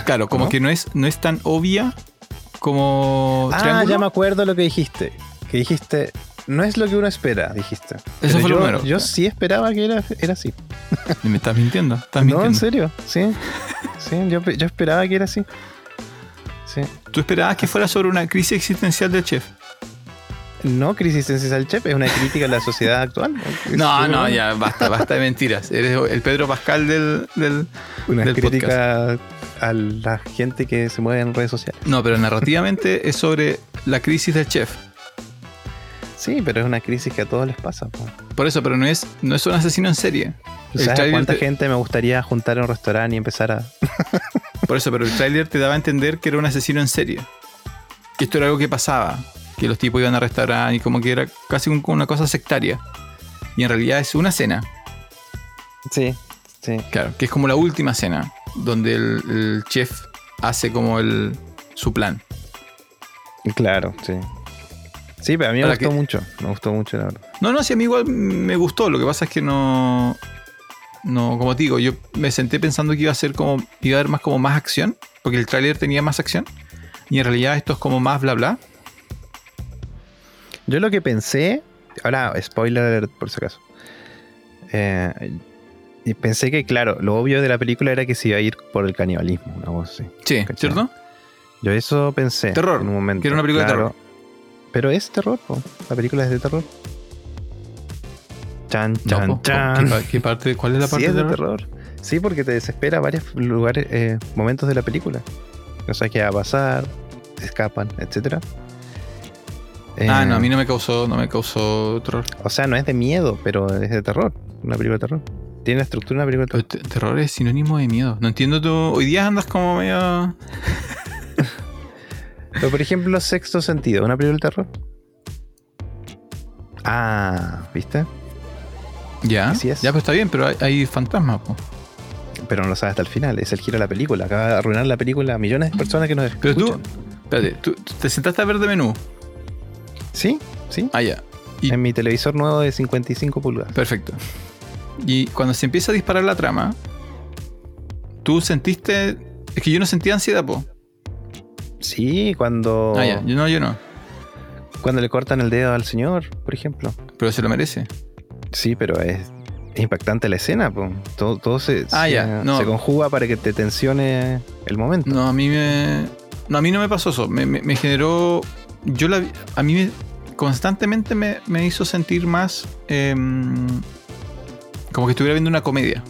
Speaker 2: Claro, como
Speaker 1: ¿No?
Speaker 2: que no es, no es tan obvia como.
Speaker 1: Ah,
Speaker 2: Triángulo.
Speaker 1: ya me acuerdo lo que dijiste. Que dijiste, no es lo que uno espera, dijiste. Pero
Speaker 2: fue lo primero.
Speaker 1: Yo sí esperaba que era, era así.
Speaker 2: Me estás mintiendo. Estás
Speaker 1: no,
Speaker 2: mintiendo.
Speaker 1: en serio, sí. Sí, yo, yo esperaba que era así. Sí.
Speaker 2: Tú esperabas que fuera sobre una crisis existencial del chef.
Speaker 1: No, Crisis en Chef es una crítica a la sociedad actual.
Speaker 2: No, no, ya, basta, basta de mentiras. Eres el Pedro Pascal del. del-
Speaker 1: Una
Speaker 2: del
Speaker 1: crítica a la gente que se mueve en redes sociales.
Speaker 2: No, pero narrativamente es sobre la crisis del chef.
Speaker 1: Sí, pero es una crisis que a todos les pasa. po.
Speaker 2: Por eso, pero no es, no es un asesino en serie.
Speaker 1: ¿Sabes cuánta
Speaker 2: te-
Speaker 1: gente me gustaría juntar en un restaurante y empezar a...
Speaker 2: Por eso, pero el tráiler te daba a entender que era un asesino en serie. Que esto era algo que pasaba. Que los tipos iban a restaurar y como que era casi un- una cosa sectaria. Y en realidad es una cena.
Speaker 1: Sí, sí.
Speaker 2: Claro, que es como la última cena. Donde el, el chef hace como el su plan.
Speaker 1: Claro, sí. Sí, pero a mí me gustó
Speaker 2: que-
Speaker 1: mucho. Me gustó mucho, la verdad.
Speaker 2: No, no, sí, a mí igual me gustó. Lo que pasa es que no. No, como te digo, yo me senté pensando que iba a ser como. iba a haber más como más acción. Porque el tráiler tenía más acción. Y en realidad esto es como más bla bla.
Speaker 1: Yo lo que pensé, ahora spoiler alert por si acaso. Eh, pensé que, claro, lo obvio de la película era que se iba a ir por el canibalismo, una así.
Speaker 2: Sí. ¿cierto?
Speaker 1: Yo eso pensé.
Speaker 2: Terror,
Speaker 1: En un momento.
Speaker 2: que era una película de
Speaker 1: claro. Pero es terror, po. La película es de terror. Chan, chan, chan.
Speaker 2: ¿qué, pa- qué parte, ¿Cuál es la
Speaker 1: Sí,
Speaker 2: parte
Speaker 1: es
Speaker 2: de
Speaker 1: de
Speaker 2: terror?
Speaker 1: terror. Sí, porque te desespera varios lugares, eh, momentos de la película. No sabes qué va a pasar, escapan, etcétera.
Speaker 2: Ah,
Speaker 1: Eh,
Speaker 2: no, a mí no me causó, no me causó terror.
Speaker 1: O sea, no es de miedo, pero es de terror. Una película de terror. Tiene la estructura de una película de
Speaker 2: Pero te- terror es sinónimo de miedo. No entiendo tú. Hoy día andas como medio.
Speaker 1: Pero, por ejemplo, Sexto Sentido, ¿una película de terror? Ah, ¿viste?
Speaker 2: Ya.
Speaker 1: Así es.
Speaker 2: Ya, pues está bien, pero hay, hay fantasmas, po.
Speaker 1: Pero no lo sabes hasta el final. Es el giro de la película. Acaba de arruinar la película a millones de personas que nos
Speaker 2: Pero tú,
Speaker 1: escuchan.
Speaker 2: espérate, tú tú te sentaste a ver de menú.
Speaker 1: Sí, sí.
Speaker 2: Ah, ya. Y-
Speaker 1: En mi televisor nuevo de 55 pulgadas.
Speaker 2: Perfecto. Y cuando se empieza a disparar la trama, tú sentiste. Es que yo no sentía ansiedad, po.
Speaker 1: Sí, cuando,
Speaker 2: Ah, ya. Yo no, yo no.
Speaker 1: cuando le cortan el dedo al señor, por ejemplo.
Speaker 2: Pero se lo merece.
Speaker 1: Sí, pero es, es impactante la escena. po. Todo, todo se,
Speaker 2: Ah,
Speaker 1: se,
Speaker 2: ya, no.
Speaker 1: se conjuga para que te tensione el momento.
Speaker 2: No, a mí me. No, a mí no me pasó eso. Me, me- me generó. Yo la A mí me- constantemente me, me hizo sentir más. em, como que estuviera viendo una comedia.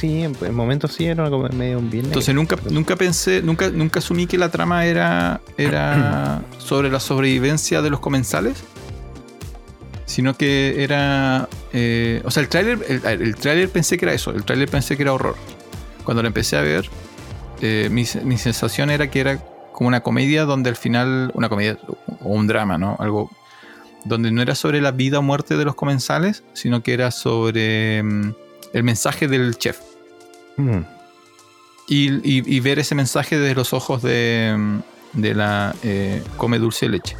Speaker 1: Sí, en, en momentos sí era como medio un bien.
Speaker 2: Entonces nunca, nunca pensé, nunca, nunca asumí que la trama era, era sobre la sobrevivencia de los comensales. Sino que era. eh, o sea, el tráiler. El, el tráiler pensé que era eso. El tráiler pensé que era horror. Cuando lo empecé a ver, eh, mi, mi sensación era que era como una comedia donde al final. Una comedia o un drama, ¿no? Algo. Donde no era sobre la vida o muerte de los comensales, sino que era sobre mm, el mensaje del chef.
Speaker 1: Mm.
Speaker 2: Y, y- y ver ese mensaje desde los ojos de, mm, de la eh, come dulce de leche.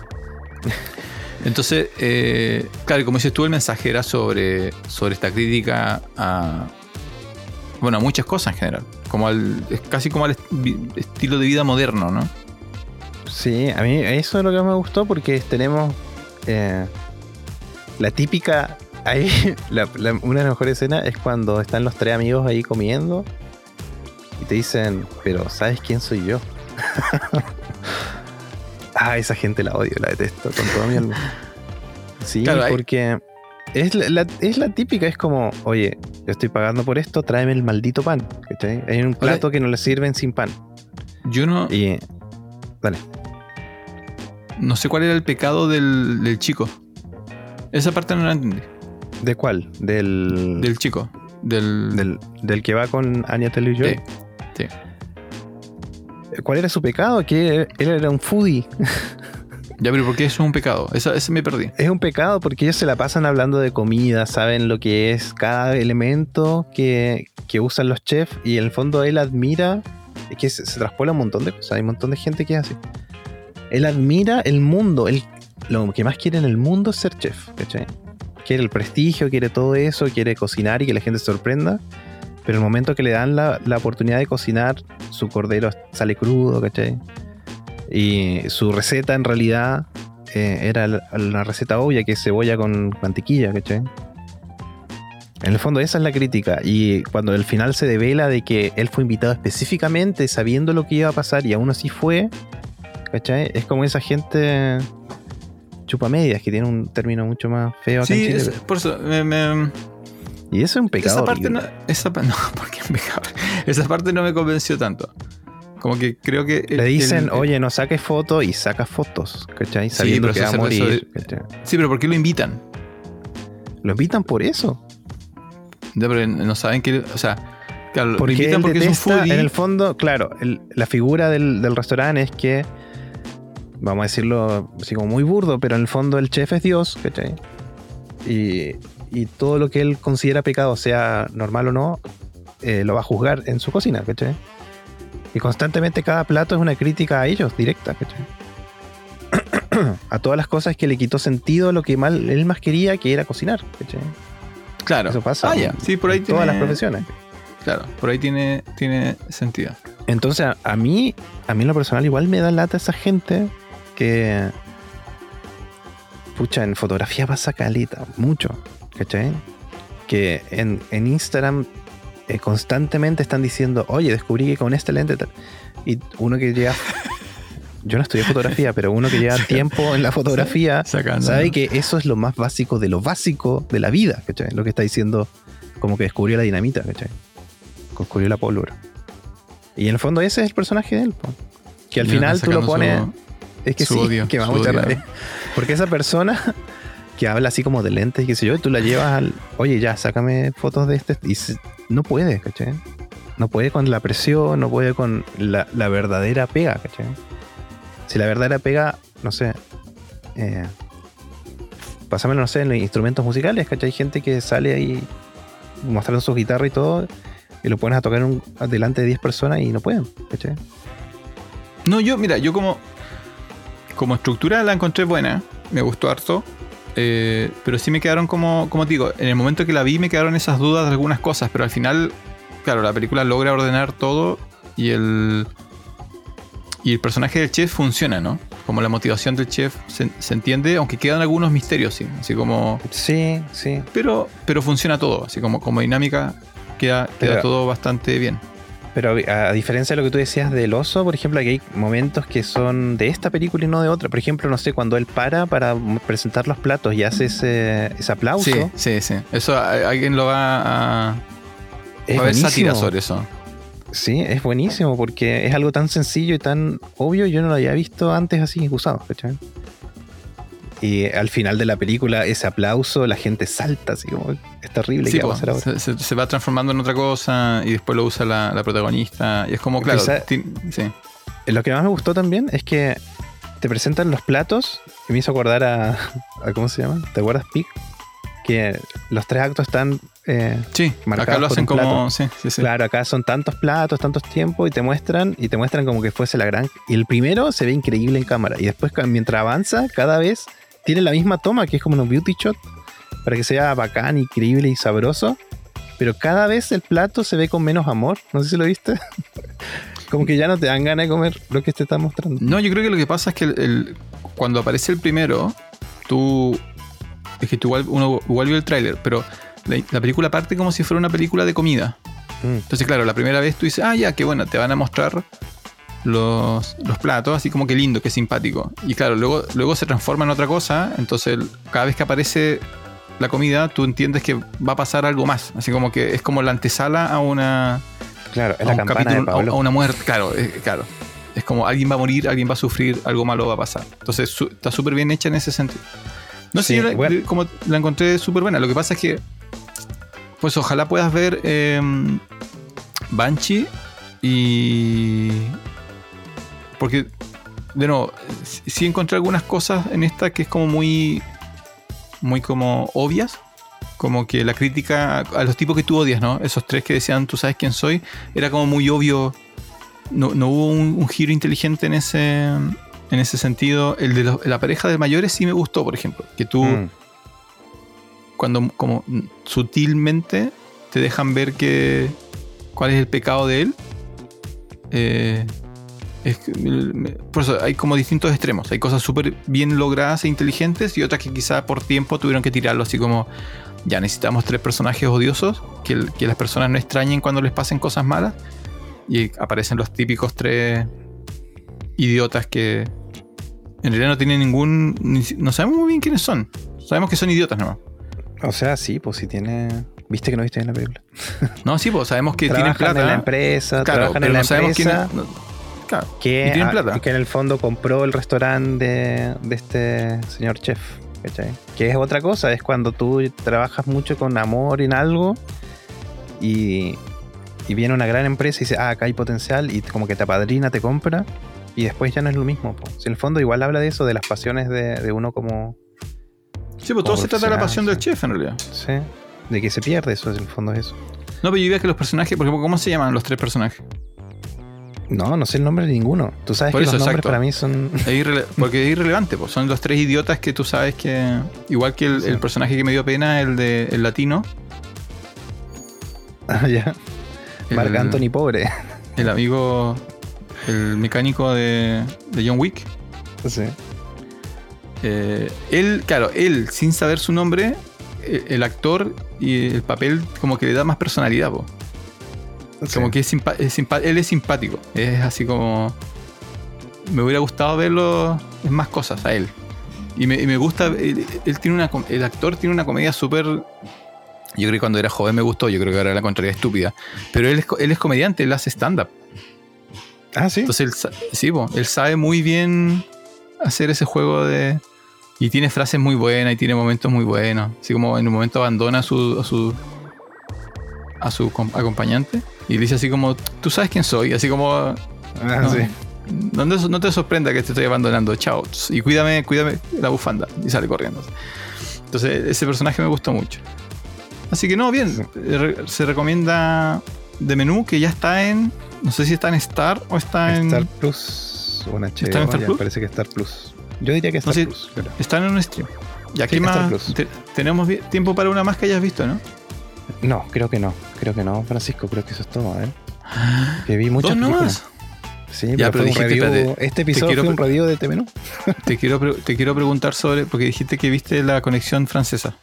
Speaker 2: Entonces, eh, claro, como dices tú, el mensaje era sobre, sobre esta crítica a. Bueno, a muchas cosas en general. Como al, es casi como al est- estilo de vida moderno, ¿no?
Speaker 1: Sí, a mí eso es lo que me gustó porque tenemos eh, la típica. Ahí, la- la- una de las mejores escenas es cuando están los tres amigos ahí comiendo y te dicen, pero ¿sabes quién soy yo? Ah, esa gente la odio, la detesto con todo mi alma. Sí,
Speaker 2: Claro, hay-
Speaker 1: porque es la, es la típica, es como, oye, yo estoy pagando por esto, tráeme el maldito pan. ¿cachai? Hay un plato que no le sirven sin pan.
Speaker 2: Yo no,
Speaker 1: Y. Dale.
Speaker 2: no sé cuál era el pecado del, del chico. Esa parte no la entendí.
Speaker 1: ¿De cuál? Del.
Speaker 2: Del chico. Del.
Speaker 1: del, del que va con Anya Taylor Joy.
Speaker 2: Sí, sí.
Speaker 1: ¿Cuál era su pecado? Que él era un foodie.
Speaker 2: Ya, pero ¿por qué eso es un pecado? Esa, ese me perdí.
Speaker 1: Es un pecado porque ellos se la pasan hablando de comida, saben lo que es cada elemento que, que usan los chefs y en el fondo él admira, es que se, se traspola un montón de cosas, hay un montón de gente que es así. Él admira el mundo, él, lo que más quiere en el mundo es ser chef, ¿cachai? Quiere el prestigio, quiere todo eso, quiere cocinar y que la gente se sorprenda, pero el momento que le dan la, oportunidad de cocinar, su cordero sale crudo, ¿cachai? Y su receta en realidad eh, era la, la receta obvia, que es cebolla con mantequilla, ¿cachai? En el fondo esa es la crítica. Y cuando al final se devela de que él fue invitado específicamente sabiendo lo que iba a pasar y aún así fue, ¿cachai? Es como esa gente chupamedias, que tiene un término mucho más feo acá en
Speaker 2: Sí,
Speaker 1: Chile,
Speaker 2: es-
Speaker 1: pero-
Speaker 2: por eso. me- me-
Speaker 1: Y eso es un pecado.
Speaker 2: esa parte no. Esa, no, ¿por qué pecado? Esa parte no me convenció tanto. Como que creo que. el-
Speaker 1: Le dicen,
Speaker 2: el-
Speaker 1: oye, no saques fotos y saca fotos, ¿cachai?
Speaker 2: Sí,
Speaker 1: Sabiendo que
Speaker 2: eso
Speaker 1: va a morir.
Speaker 2: Sí, pero ¿por qué lo invitan?
Speaker 1: Lo invitan por eso.
Speaker 2: Ya, pero no saben que. O sea, claro, lo
Speaker 1: Porque
Speaker 2: invitan porque es un foodie.
Speaker 1: en el fondo, claro, la figura del, del restaurante es que, vamos a decirlo así como muy burdo, pero en el fondo el chef es Dios, ¿cachai? Y, y todo lo que él considera pecado, sea normal o no, eh, lo va a juzgar en su cocina, ¿cachai? Y constantemente cada plato es una crítica a ellos, directa, ¿cachai? a todas las cosas que le quitó sentido a lo que mal, él más quería, que era cocinar, ¿cachai?
Speaker 2: Claro.
Speaker 1: Eso pasa
Speaker 2: Ah, ya.
Speaker 1: en-
Speaker 2: Sí, por ahí
Speaker 1: en
Speaker 2: tiene.
Speaker 1: todas las profesiones.
Speaker 2: Claro, por ahí tiene, tiene sentido.
Speaker 1: Entonces, a, a mí, a mí en lo personal, igual me da lata esa gente que. Pucha, en fotografía pasa calita, mucho, ¿cachai? Que en, en Instagram eh, constantemente están diciendo, oye, descubrí que con este lente. tal". Y uno que lleva. Yo no estudié fotografía, pero uno que lleva tiempo en la fotografía
Speaker 2: Sacando.
Speaker 1: sabe que eso es lo más básico de lo básico de la vida, ¿cachai? Lo que está diciendo, como que descubrió la dinamita, ¿cachai? Descubrió la pólvora. Y en el fondo ese es el personaje de él, po. que al final tú lo pones...
Speaker 2: su-
Speaker 1: es que
Speaker 2: su
Speaker 1: sí,
Speaker 2: odio,
Speaker 1: que me mucha
Speaker 2: odio.
Speaker 1: rabia. Porque esa persona que habla así como de lentes y qué sé yo, y tú la llevas al... Oye, ya, sácame fotos de este... Y se- no puede, ¿cachai? No puede con la presión, no puede con la, la verdadera pega, ¿cachai? Si la verdadera pega, no sé... Eh, pásamelo, no sé, en los instrumentos musicales, ¿cachai? Hay gente que sale ahí mostrando su guitarra y todo, y lo pones a tocar un, delante de 10 personas y no pueden, ¿cachai?
Speaker 2: No, yo, mira, yo como. Como estructura la encontré buena. Me gustó harto. eh, pero sí me quedaron como. Como te digo, en el momento que la vi me quedaron esas dudas de algunas cosas. Pero al final, claro, la película logra ordenar todo. Y el. Y el personaje del chef funciona, ¿no? Como la motivación del chef se, se entiende, aunque quedan algunos misterios, sí. Así como.
Speaker 1: Sí, sí.
Speaker 2: Pero, pero funciona todo. Así como, como dinámica, queda, queda
Speaker 1: Pero-
Speaker 2: todo bastante bien.
Speaker 1: Pero a, a diferencia de lo que tú decías del oso, por ejemplo, aquí hay momentos que son de esta película y no de otra. Por ejemplo, no sé, cuando él para para presentar los platos y hace ese, ese aplauso.
Speaker 2: Sí, sí, sí. Eso alguien lo va a.
Speaker 1: es
Speaker 2: a haber sátira sobre eso.
Speaker 1: Sí, es buenísimo porque es algo tan sencillo y tan obvio. Yo no lo había visto antes así usado, ¿cachai? Y al final de la película, ese aplauso, la gente salta, así como es terrible.
Speaker 2: Sí,
Speaker 1: ¿Qué va a pasar ahora?
Speaker 2: se, va transformando en otra cosa y después lo usa la, la protagonista. Y es como, claro,
Speaker 1: Quizá-
Speaker 2: ti- sí.
Speaker 1: Lo que más me gustó también es que te presentan los platos y me hizo acordar a, a- ¿cómo se llama? ¿Te acuerdas Pig? Que los tres actos están eh,
Speaker 2: Sí, acá lo hacen como. Sí, sí, sí.
Speaker 1: Claro, acá son tantos platos, tantos tiempos y te muestran y te muestran como que fuese la gran. Y el primero se ve increíble en cámara y después mientras avanza cada vez tiene la misma toma que es como un beauty shot para que sea bacán, increíble y sabroso. Pero cada vez el plato se ve con menos amor. No sé si lo viste. como que ya no te dan ganas de comer lo que te está mostrando.
Speaker 2: No, yo creo que lo que pasa es que el- el- cuando aparece el primero, tú. Es que tú igual, uno igual vio el tráiler, pero la, la película parte como si fuera una película de comida.
Speaker 1: Mm.
Speaker 2: Entonces, claro, la primera vez tú dices, ah, ya, qué bueno, te van a mostrar los, los platos, así como que lindo, que simpático. Y claro, luego, luego se transforma en otra cosa, entonces cada vez que aparece la comida, tú entiendes que va a pasar algo más, así como que es como la antesala a una...
Speaker 1: Claro, es
Speaker 2: a
Speaker 1: la campana
Speaker 2: capítulo,
Speaker 1: de Pablo.
Speaker 2: a una muerte, claro, eh, claro. Es como alguien va a morir, alguien va a sufrir, algo malo va a pasar. Entonces su- está súper bien hecha en ese sentido. No sé,
Speaker 1: Sí,
Speaker 2: yo la,
Speaker 1: bueno.
Speaker 2: como la encontré súper buena. Lo que pasa es que, pues ojalá puedas ver eh, Banshee y... Porque, de nuevo, sí- encontré algunas cosas en esta que es como muy... Muy como obvias. Como que la crítica a los tipos que tú odias, ¿no? Esos tres que decían, tú sabes quién soy, era como muy obvio. No, no hubo un, un giro inteligente en ese, en ese sentido. El de los- la pareja de mayores sí me gustó, por ejemplo. Que tú,
Speaker 1: Mm,
Speaker 2: cuando como sutilmente te dejan ver que cuál es el pecado de él. eh, es por eso hay como distintos extremos. Hay cosas súper bien logradas e inteligentes y otras que quizá por tiempo tuvieron que tirarlo así como ya necesitamos tres personajes odiosos que, las personas no extrañen cuando les pasen cosas malas y aparecen los típicos tres idiotas que en realidad no tienen ningún no sabemos muy bien quiénes son sabemos que son idiotas nomás
Speaker 1: O sea, sí, pues si tiene. ¿Viste que no viste en la película?
Speaker 2: no sí pues sabemos que tienen plata
Speaker 1: en la empresa,
Speaker 2: claro
Speaker 1: trabajan
Speaker 2: pero
Speaker 1: en la
Speaker 2: no sabemos quién
Speaker 1: empresa
Speaker 2: es no, claro
Speaker 1: que,
Speaker 2: y tienen plata.
Speaker 1: y que en el fondo compró el restaurante de, de este señor chef. ¿cachai? Que es otra cosa, es cuando tú trabajas mucho con amor en algo y, y viene una gran empresa y dice, ah, acá hay potencial y como que te apadrina, te compra y después ya no es lo mismo. po. Si en el fondo igual habla de eso, de las pasiones de, de uno como...
Speaker 2: sí pues todo se trata de la pasión del chef en realidad
Speaker 1: Sí, de que se pierde eso, en el fondo es eso.
Speaker 2: no pero yo diría que los personajes por ejemplo ¿cómo se llaman los tres personajes?
Speaker 1: No, no sé el nombre de ninguno. Tú sabes
Speaker 2: Por
Speaker 1: que
Speaker 2: eso,
Speaker 1: los nombres
Speaker 2: exacto.
Speaker 1: para mí son...
Speaker 2: Es porque es irrelevante, pues. son los tres idiotas que tú sabes que. Igual que el,
Speaker 1: Sí.
Speaker 2: el personaje que me dio pena, el de el latino,
Speaker 1: Ah, ya.
Speaker 2: el,
Speaker 1: Marc Anthony pobre.
Speaker 2: el amigo, el mecánico de, de John Wick.
Speaker 1: Sí.
Speaker 2: Eh, él, claro, él, sin saber su nombre, eh, el actor y el papel como que le da más personalidad, po. Como que es él es simpático. Es así como. Me hubiera gustado verlo en más cosas a él. Y me, y me gusta. Él, él tiene una. El actor tiene una comedia súper. Yo creo que cuando era joven me gustó. Yo creo que ahora la contraria estúpida. Pero él es, él es comediante, él hace stand-up.
Speaker 1: Ah, sí.
Speaker 2: Entonces él, sí, po, él sabe muy bien hacer ese juego de. Y tiene frases muy buenas y tiene momentos muy buenos. Así como en un momento abandona su. a su. A su com- acompañante. Y dice así como, tú sabes quién soy. Así como.
Speaker 1: Ah,
Speaker 2: no,
Speaker 1: sí.
Speaker 2: no, te- no te sorprenda que te estoy abandonando. Chao. Y cuídame, cuídame la bufanda. Y sale corriendo. Entonces, ese personaje me gustó mucho. Así que no, bien. Eh, Se recomienda de menú que ya está en. No sé si está en Star o está en.
Speaker 1: Star Plus o en HBO.
Speaker 2: ¿Está en Star
Speaker 1: ya
Speaker 2: Plus?
Speaker 1: Parece que Star Plus. Yo diría que Star. Plus. pero-
Speaker 2: Está en un stream. Y aquí
Speaker 1: Sí,
Speaker 2: más. Te- tenemos tiempo para una más que hayas visto, ¿no?
Speaker 1: No, creo que no. Creo que no, Francisco. Creo que eso es todo. Ver. Que vi muchas
Speaker 2: Dos
Speaker 1: películas. Sí,
Speaker 2: Ya,
Speaker 1: pero,
Speaker 2: pero dijiste,
Speaker 1: review-
Speaker 2: espérate,
Speaker 1: Este episodio fue un review de menú.
Speaker 2: Te quiero, te quiero preguntar sobre. Porque dijiste que viste la conexión francesa.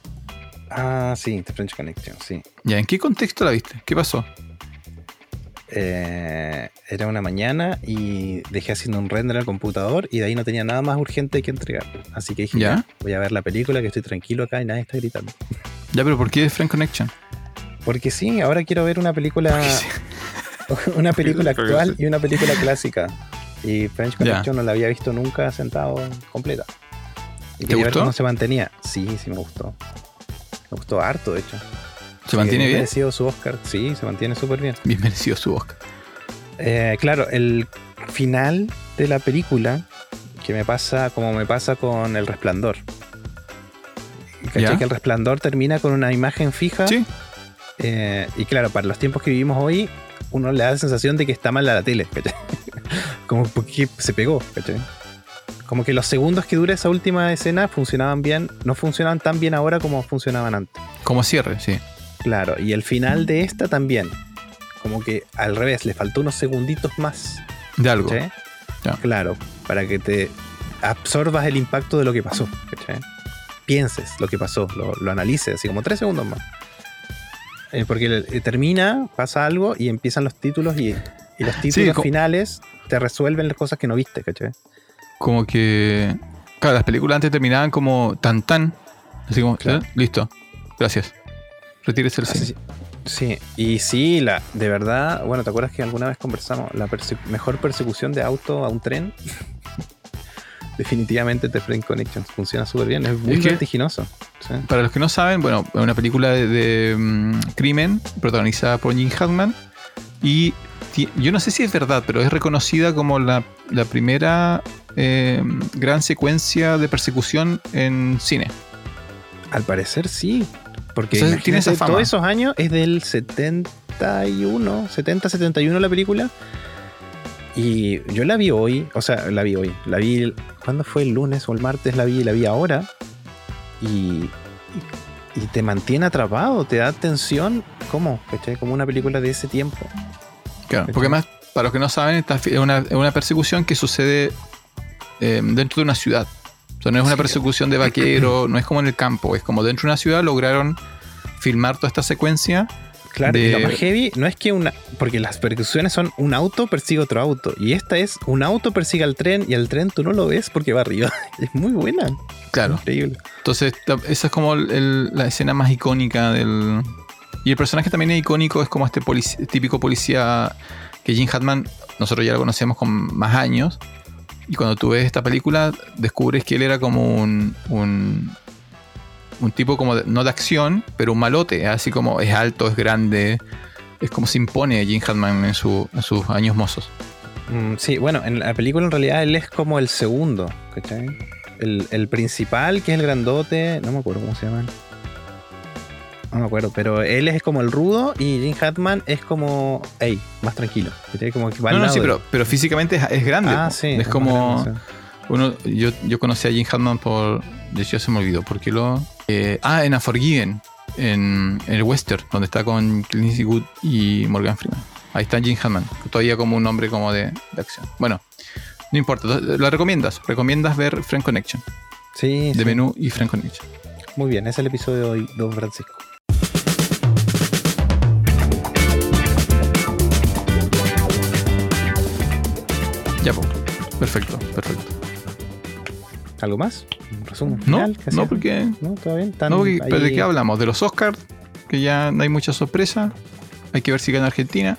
Speaker 1: Ah, sí, The French Connection, sí.
Speaker 2: Ya, ¿en qué contexto la viste? ¿Qué pasó?
Speaker 1: Eh, era una mañana y dejé haciendo un render al computador y de ahí no tenía nada más urgente que entregar. Así que dije,
Speaker 2: ¿Ya?
Speaker 1: voy a ver la película, que estoy tranquilo acá y nadie está gritando.
Speaker 2: Ya, pero ¿por qué Frank Connection?
Speaker 1: Porque sí, ahora quiero ver una película, una película actual y una película clásica. Y French. Connection no la había visto nunca sentado completa. Y
Speaker 2: ¿Te
Speaker 1: quería ver
Speaker 2: gustó?
Speaker 1: cómo se mantenía. Sí, sí me gustó. Me gustó harto, de hecho.
Speaker 2: ¿Se mantiene
Speaker 1: bien?
Speaker 2: bien?
Speaker 1: merecido su Oscar. Sí, se mantiene súper bien.
Speaker 2: Bien merecido su Oscar.
Speaker 1: Eh, claro, el final de la película, que me pasa como me pasa con El Resplandor. ¿Cachai? Que El Resplandor termina con una imagen fija.
Speaker 2: Sí,
Speaker 1: eh, y claro, para los tiempos que vivimos hoy, uno le da la sensación de que está mal la tele. ¿cachai? como porque se pegó. ¿cachai? Como que los segundos que dura esa última escena funcionaban bien, no funcionaban tan bien ahora como funcionaban antes.
Speaker 2: como cierre, sí.
Speaker 1: Claro, y el final de esta también. Como que al revés, le faltó unos segunditos más.
Speaker 2: De algo. Ya.
Speaker 1: Claro, para que te absorbas el impacto de lo que pasó. ¿cachai? Pienses lo que pasó, lo, lo analices, así como tres segundos más. Eh, porque eh, termina, pasa algo y empiezan los títulos y, y los títulos finales te resuelven las cosas que no viste, ¿cachai?
Speaker 2: Como que. Claro, las películas antes terminaban como tan tan. Así como,
Speaker 1: Claro.
Speaker 2: ¿eh? listo. Gracias. Retírese el cine.
Speaker 1: Sí, y sí, la, de verdad, bueno, ¿te acuerdas que alguna vez conversamos? La perse- mejor persecución de auto a un tren. Definitivamente The Friend Connection funciona súper bien, es muy
Speaker 2: Es que-
Speaker 1: vertiginoso. sí.
Speaker 2: Para los que no saben, bueno, es una película de, de, mm, crimen protagonizada por Jim Hackman. Y yo no sé si es verdad, pero es reconocida como la, la primera eh, gran secuencia de persecución en cine.
Speaker 1: Al parecer sí, porque
Speaker 2: tiene esa fama.
Speaker 1: todos esos años es del 71, 70, 71 la película. Y yo la vi hoy, o sea, la vi hoy, la vi, ¿cuándo fue el lunes o el martes? La vi, la vi ahora. Y, y, y te mantiene atrapado, te da tensión. ¿Cómo? ¿Cachai? Como una película de ese tiempo.
Speaker 2: Claro, porque además, para los que no saben, esta es una, una persecución que sucede eh, dentro de una ciudad. O sea, no es una persecución de vaquero, no es como en el campo, es como dentro de una ciudad lograron filmar toda esta secuencia.
Speaker 1: Claro, y
Speaker 2: De-
Speaker 1: lo más heavy no es que una. Porque las persecuciones son un auto persigue otro auto. Y esta es un auto persigue al tren y al tren tú no lo ves porque va arriba. Es muy buena.
Speaker 2: Claro.
Speaker 1: Increíble.
Speaker 2: Entonces, esa es como el- el- la escena más icónica del. Y el personaje también es icónico, es como este típico policía que Jim Hatman, nosotros ya lo conocemos con más años. Y cuando tú ves esta película, descubres que él era como un. un, un tipo como, de- no de acción, pero un malote. Así como es alto, es grande. Es como se impone Jim Hatman en, su- en sus años mozos.
Speaker 1: Mm, sí, bueno, en la película en realidad él es como el segundo, ¿cachai? El, el principal, que es el grandote, no me acuerdo cómo se llama. No me acuerdo, pero él es como el rudo y Jim Hatman es como, hey, más tranquilo. ¿cachai? Como que va
Speaker 2: No, no, sí,
Speaker 1: de-
Speaker 2: pero, pero físicamente es, es grande.
Speaker 1: Ah, sí.
Speaker 2: es como. Uno, yo, yo conocí a Jim Hatman por. De hecho, se me olvidó. ¿Por qué lo.? Eh, ah, en Unforgiven. En, en el western, donde está con Clint Eastwood y Morgan Freeman. Ahí está Jim Hatman. Todavía como un hombre como de, de acción. Bueno, no importa. ¿La recomiendas? ¿Recomiendas ver Friend Connection?
Speaker 1: Sí,
Speaker 2: De
Speaker 1: sí.
Speaker 2: menú y Friend Connection.
Speaker 1: Muy bien, ese es el episodio de hoy, Don Francisco.
Speaker 2: Ya, pues. Perfecto, perfecto.
Speaker 1: ¿Algo más? ¿Un resumen
Speaker 2: No, no, porque.
Speaker 1: No, todo bien.
Speaker 2: No, porque- pero ¿de qué hablamos? ¿De los Oscars? Que ya no hay mucha sorpresa. Hay que ver si gana Argentina.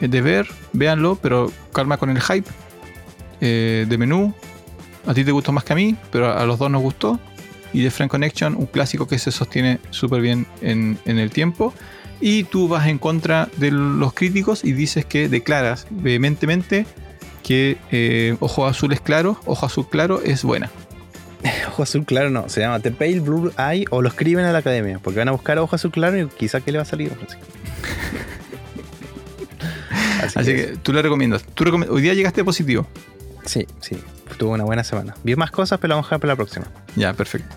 Speaker 2: Es de ver, véanlo, pero calma con el hype. Eh, de menú. A ti te gustó más que a mí, pero a los dos nos gustó. Y de Friend Connection, un clásico que se sostiene súper bien en, en el tiempo. Y tú vas en contra de los críticos y dices que declaras vehementemente que eh, Ojo Azules Claro, Ojo Azul Claro es buena.
Speaker 1: Ojo azul claro no, se llama The Pale Blue Eye o lo escriben a la academia, porque van a buscar ojo azul claro y quizá que le va a salir. Así,
Speaker 2: Así
Speaker 1: que,
Speaker 2: que tú le recomiendas. Tú recom- Hoy día llegaste positivo.
Speaker 1: sí, sí, tuvo una buena semana. Vi más cosas, pero la vamos a dejar para la próxima.
Speaker 2: Ya, perfecto.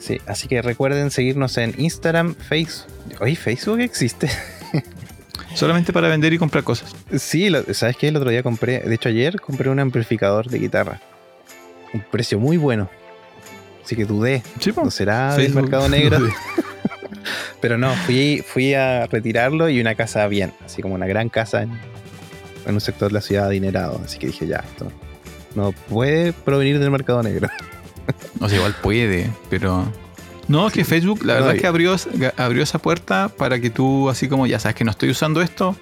Speaker 1: Sí, así que recuerden seguirnos en Instagram, Facebook. Oye, Facebook existe.
Speaker 2: Solamente para vender y comprar cosas.
Speaker 1: Sí, lo- ¿sabes qué? El otro día compré, de hecho ayer compré un amplificador de guitarra. Un precio muy bueno. Así que dudé,
Speaker 2: Sí,
Speaker 1: ¿no será del mercado negro? Pero no, fui, fui a retirarlo y una casa bien, así como una gran casa en, en un sector de la ciudad adinerado. Así que dije, ya, esto no puede provenir del mercado negro.
Speaker 2: O sea, igual puede, pero. No, es que Facebook, la
Speaker 1: No,
Speaker 2: verdad es que abrió, abrió esa puerta para que tú, así como ya sabes que no estoy usando esto,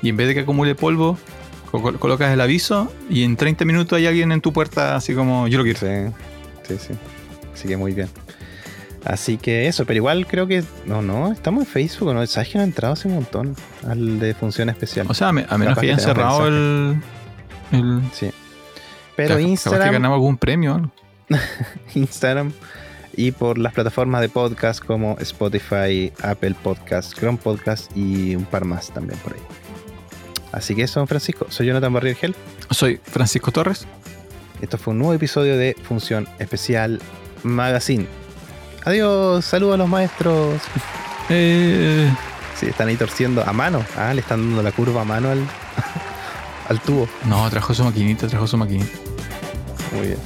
Speaker 2: y en vez de que acumule polvo, co- col- colocas el aviso y en 30 minutos hay alguien en tu puerta, así como yo lo quiero.
Speaker 1: Sí, sí, sí. Así que muy bien. Así que eso, pero igual creo que. No, no, estamos en Facebook, ¿no? ¿Sabes que no he entrado hace un montón al de función especial?
Speaker 2: O sea, a me- a menos que hayan cerrado el. el
Speaker 1: sí. Pero
Speaker 2: capaz que
Speaker 1: Instagram.
Speaker 2: ganamos algún premio. algo.
Speaker 1: Instagram y por las plataformas de podcast como Spotify, Apple Podcast, Chrome Podcast y un par más también por ahí. Así que eso, Francisco. Soy Jonathan Barrier Gel.
Speaker 2: Soy Francisco Torres.
Speaker 1: Esto fue un nuevo episodio de Función Especial Magazine. Adiós, saludos a los maestros.
Speaker 2: Eh,
Speaker 1: Sí, están ahí torciendo a mano. Ah, le están dando la curva a mano al, al tubo.
Speaker 2: no, trajo su maquinita, trajo su maquinita.
Speaker 1: Muy bien.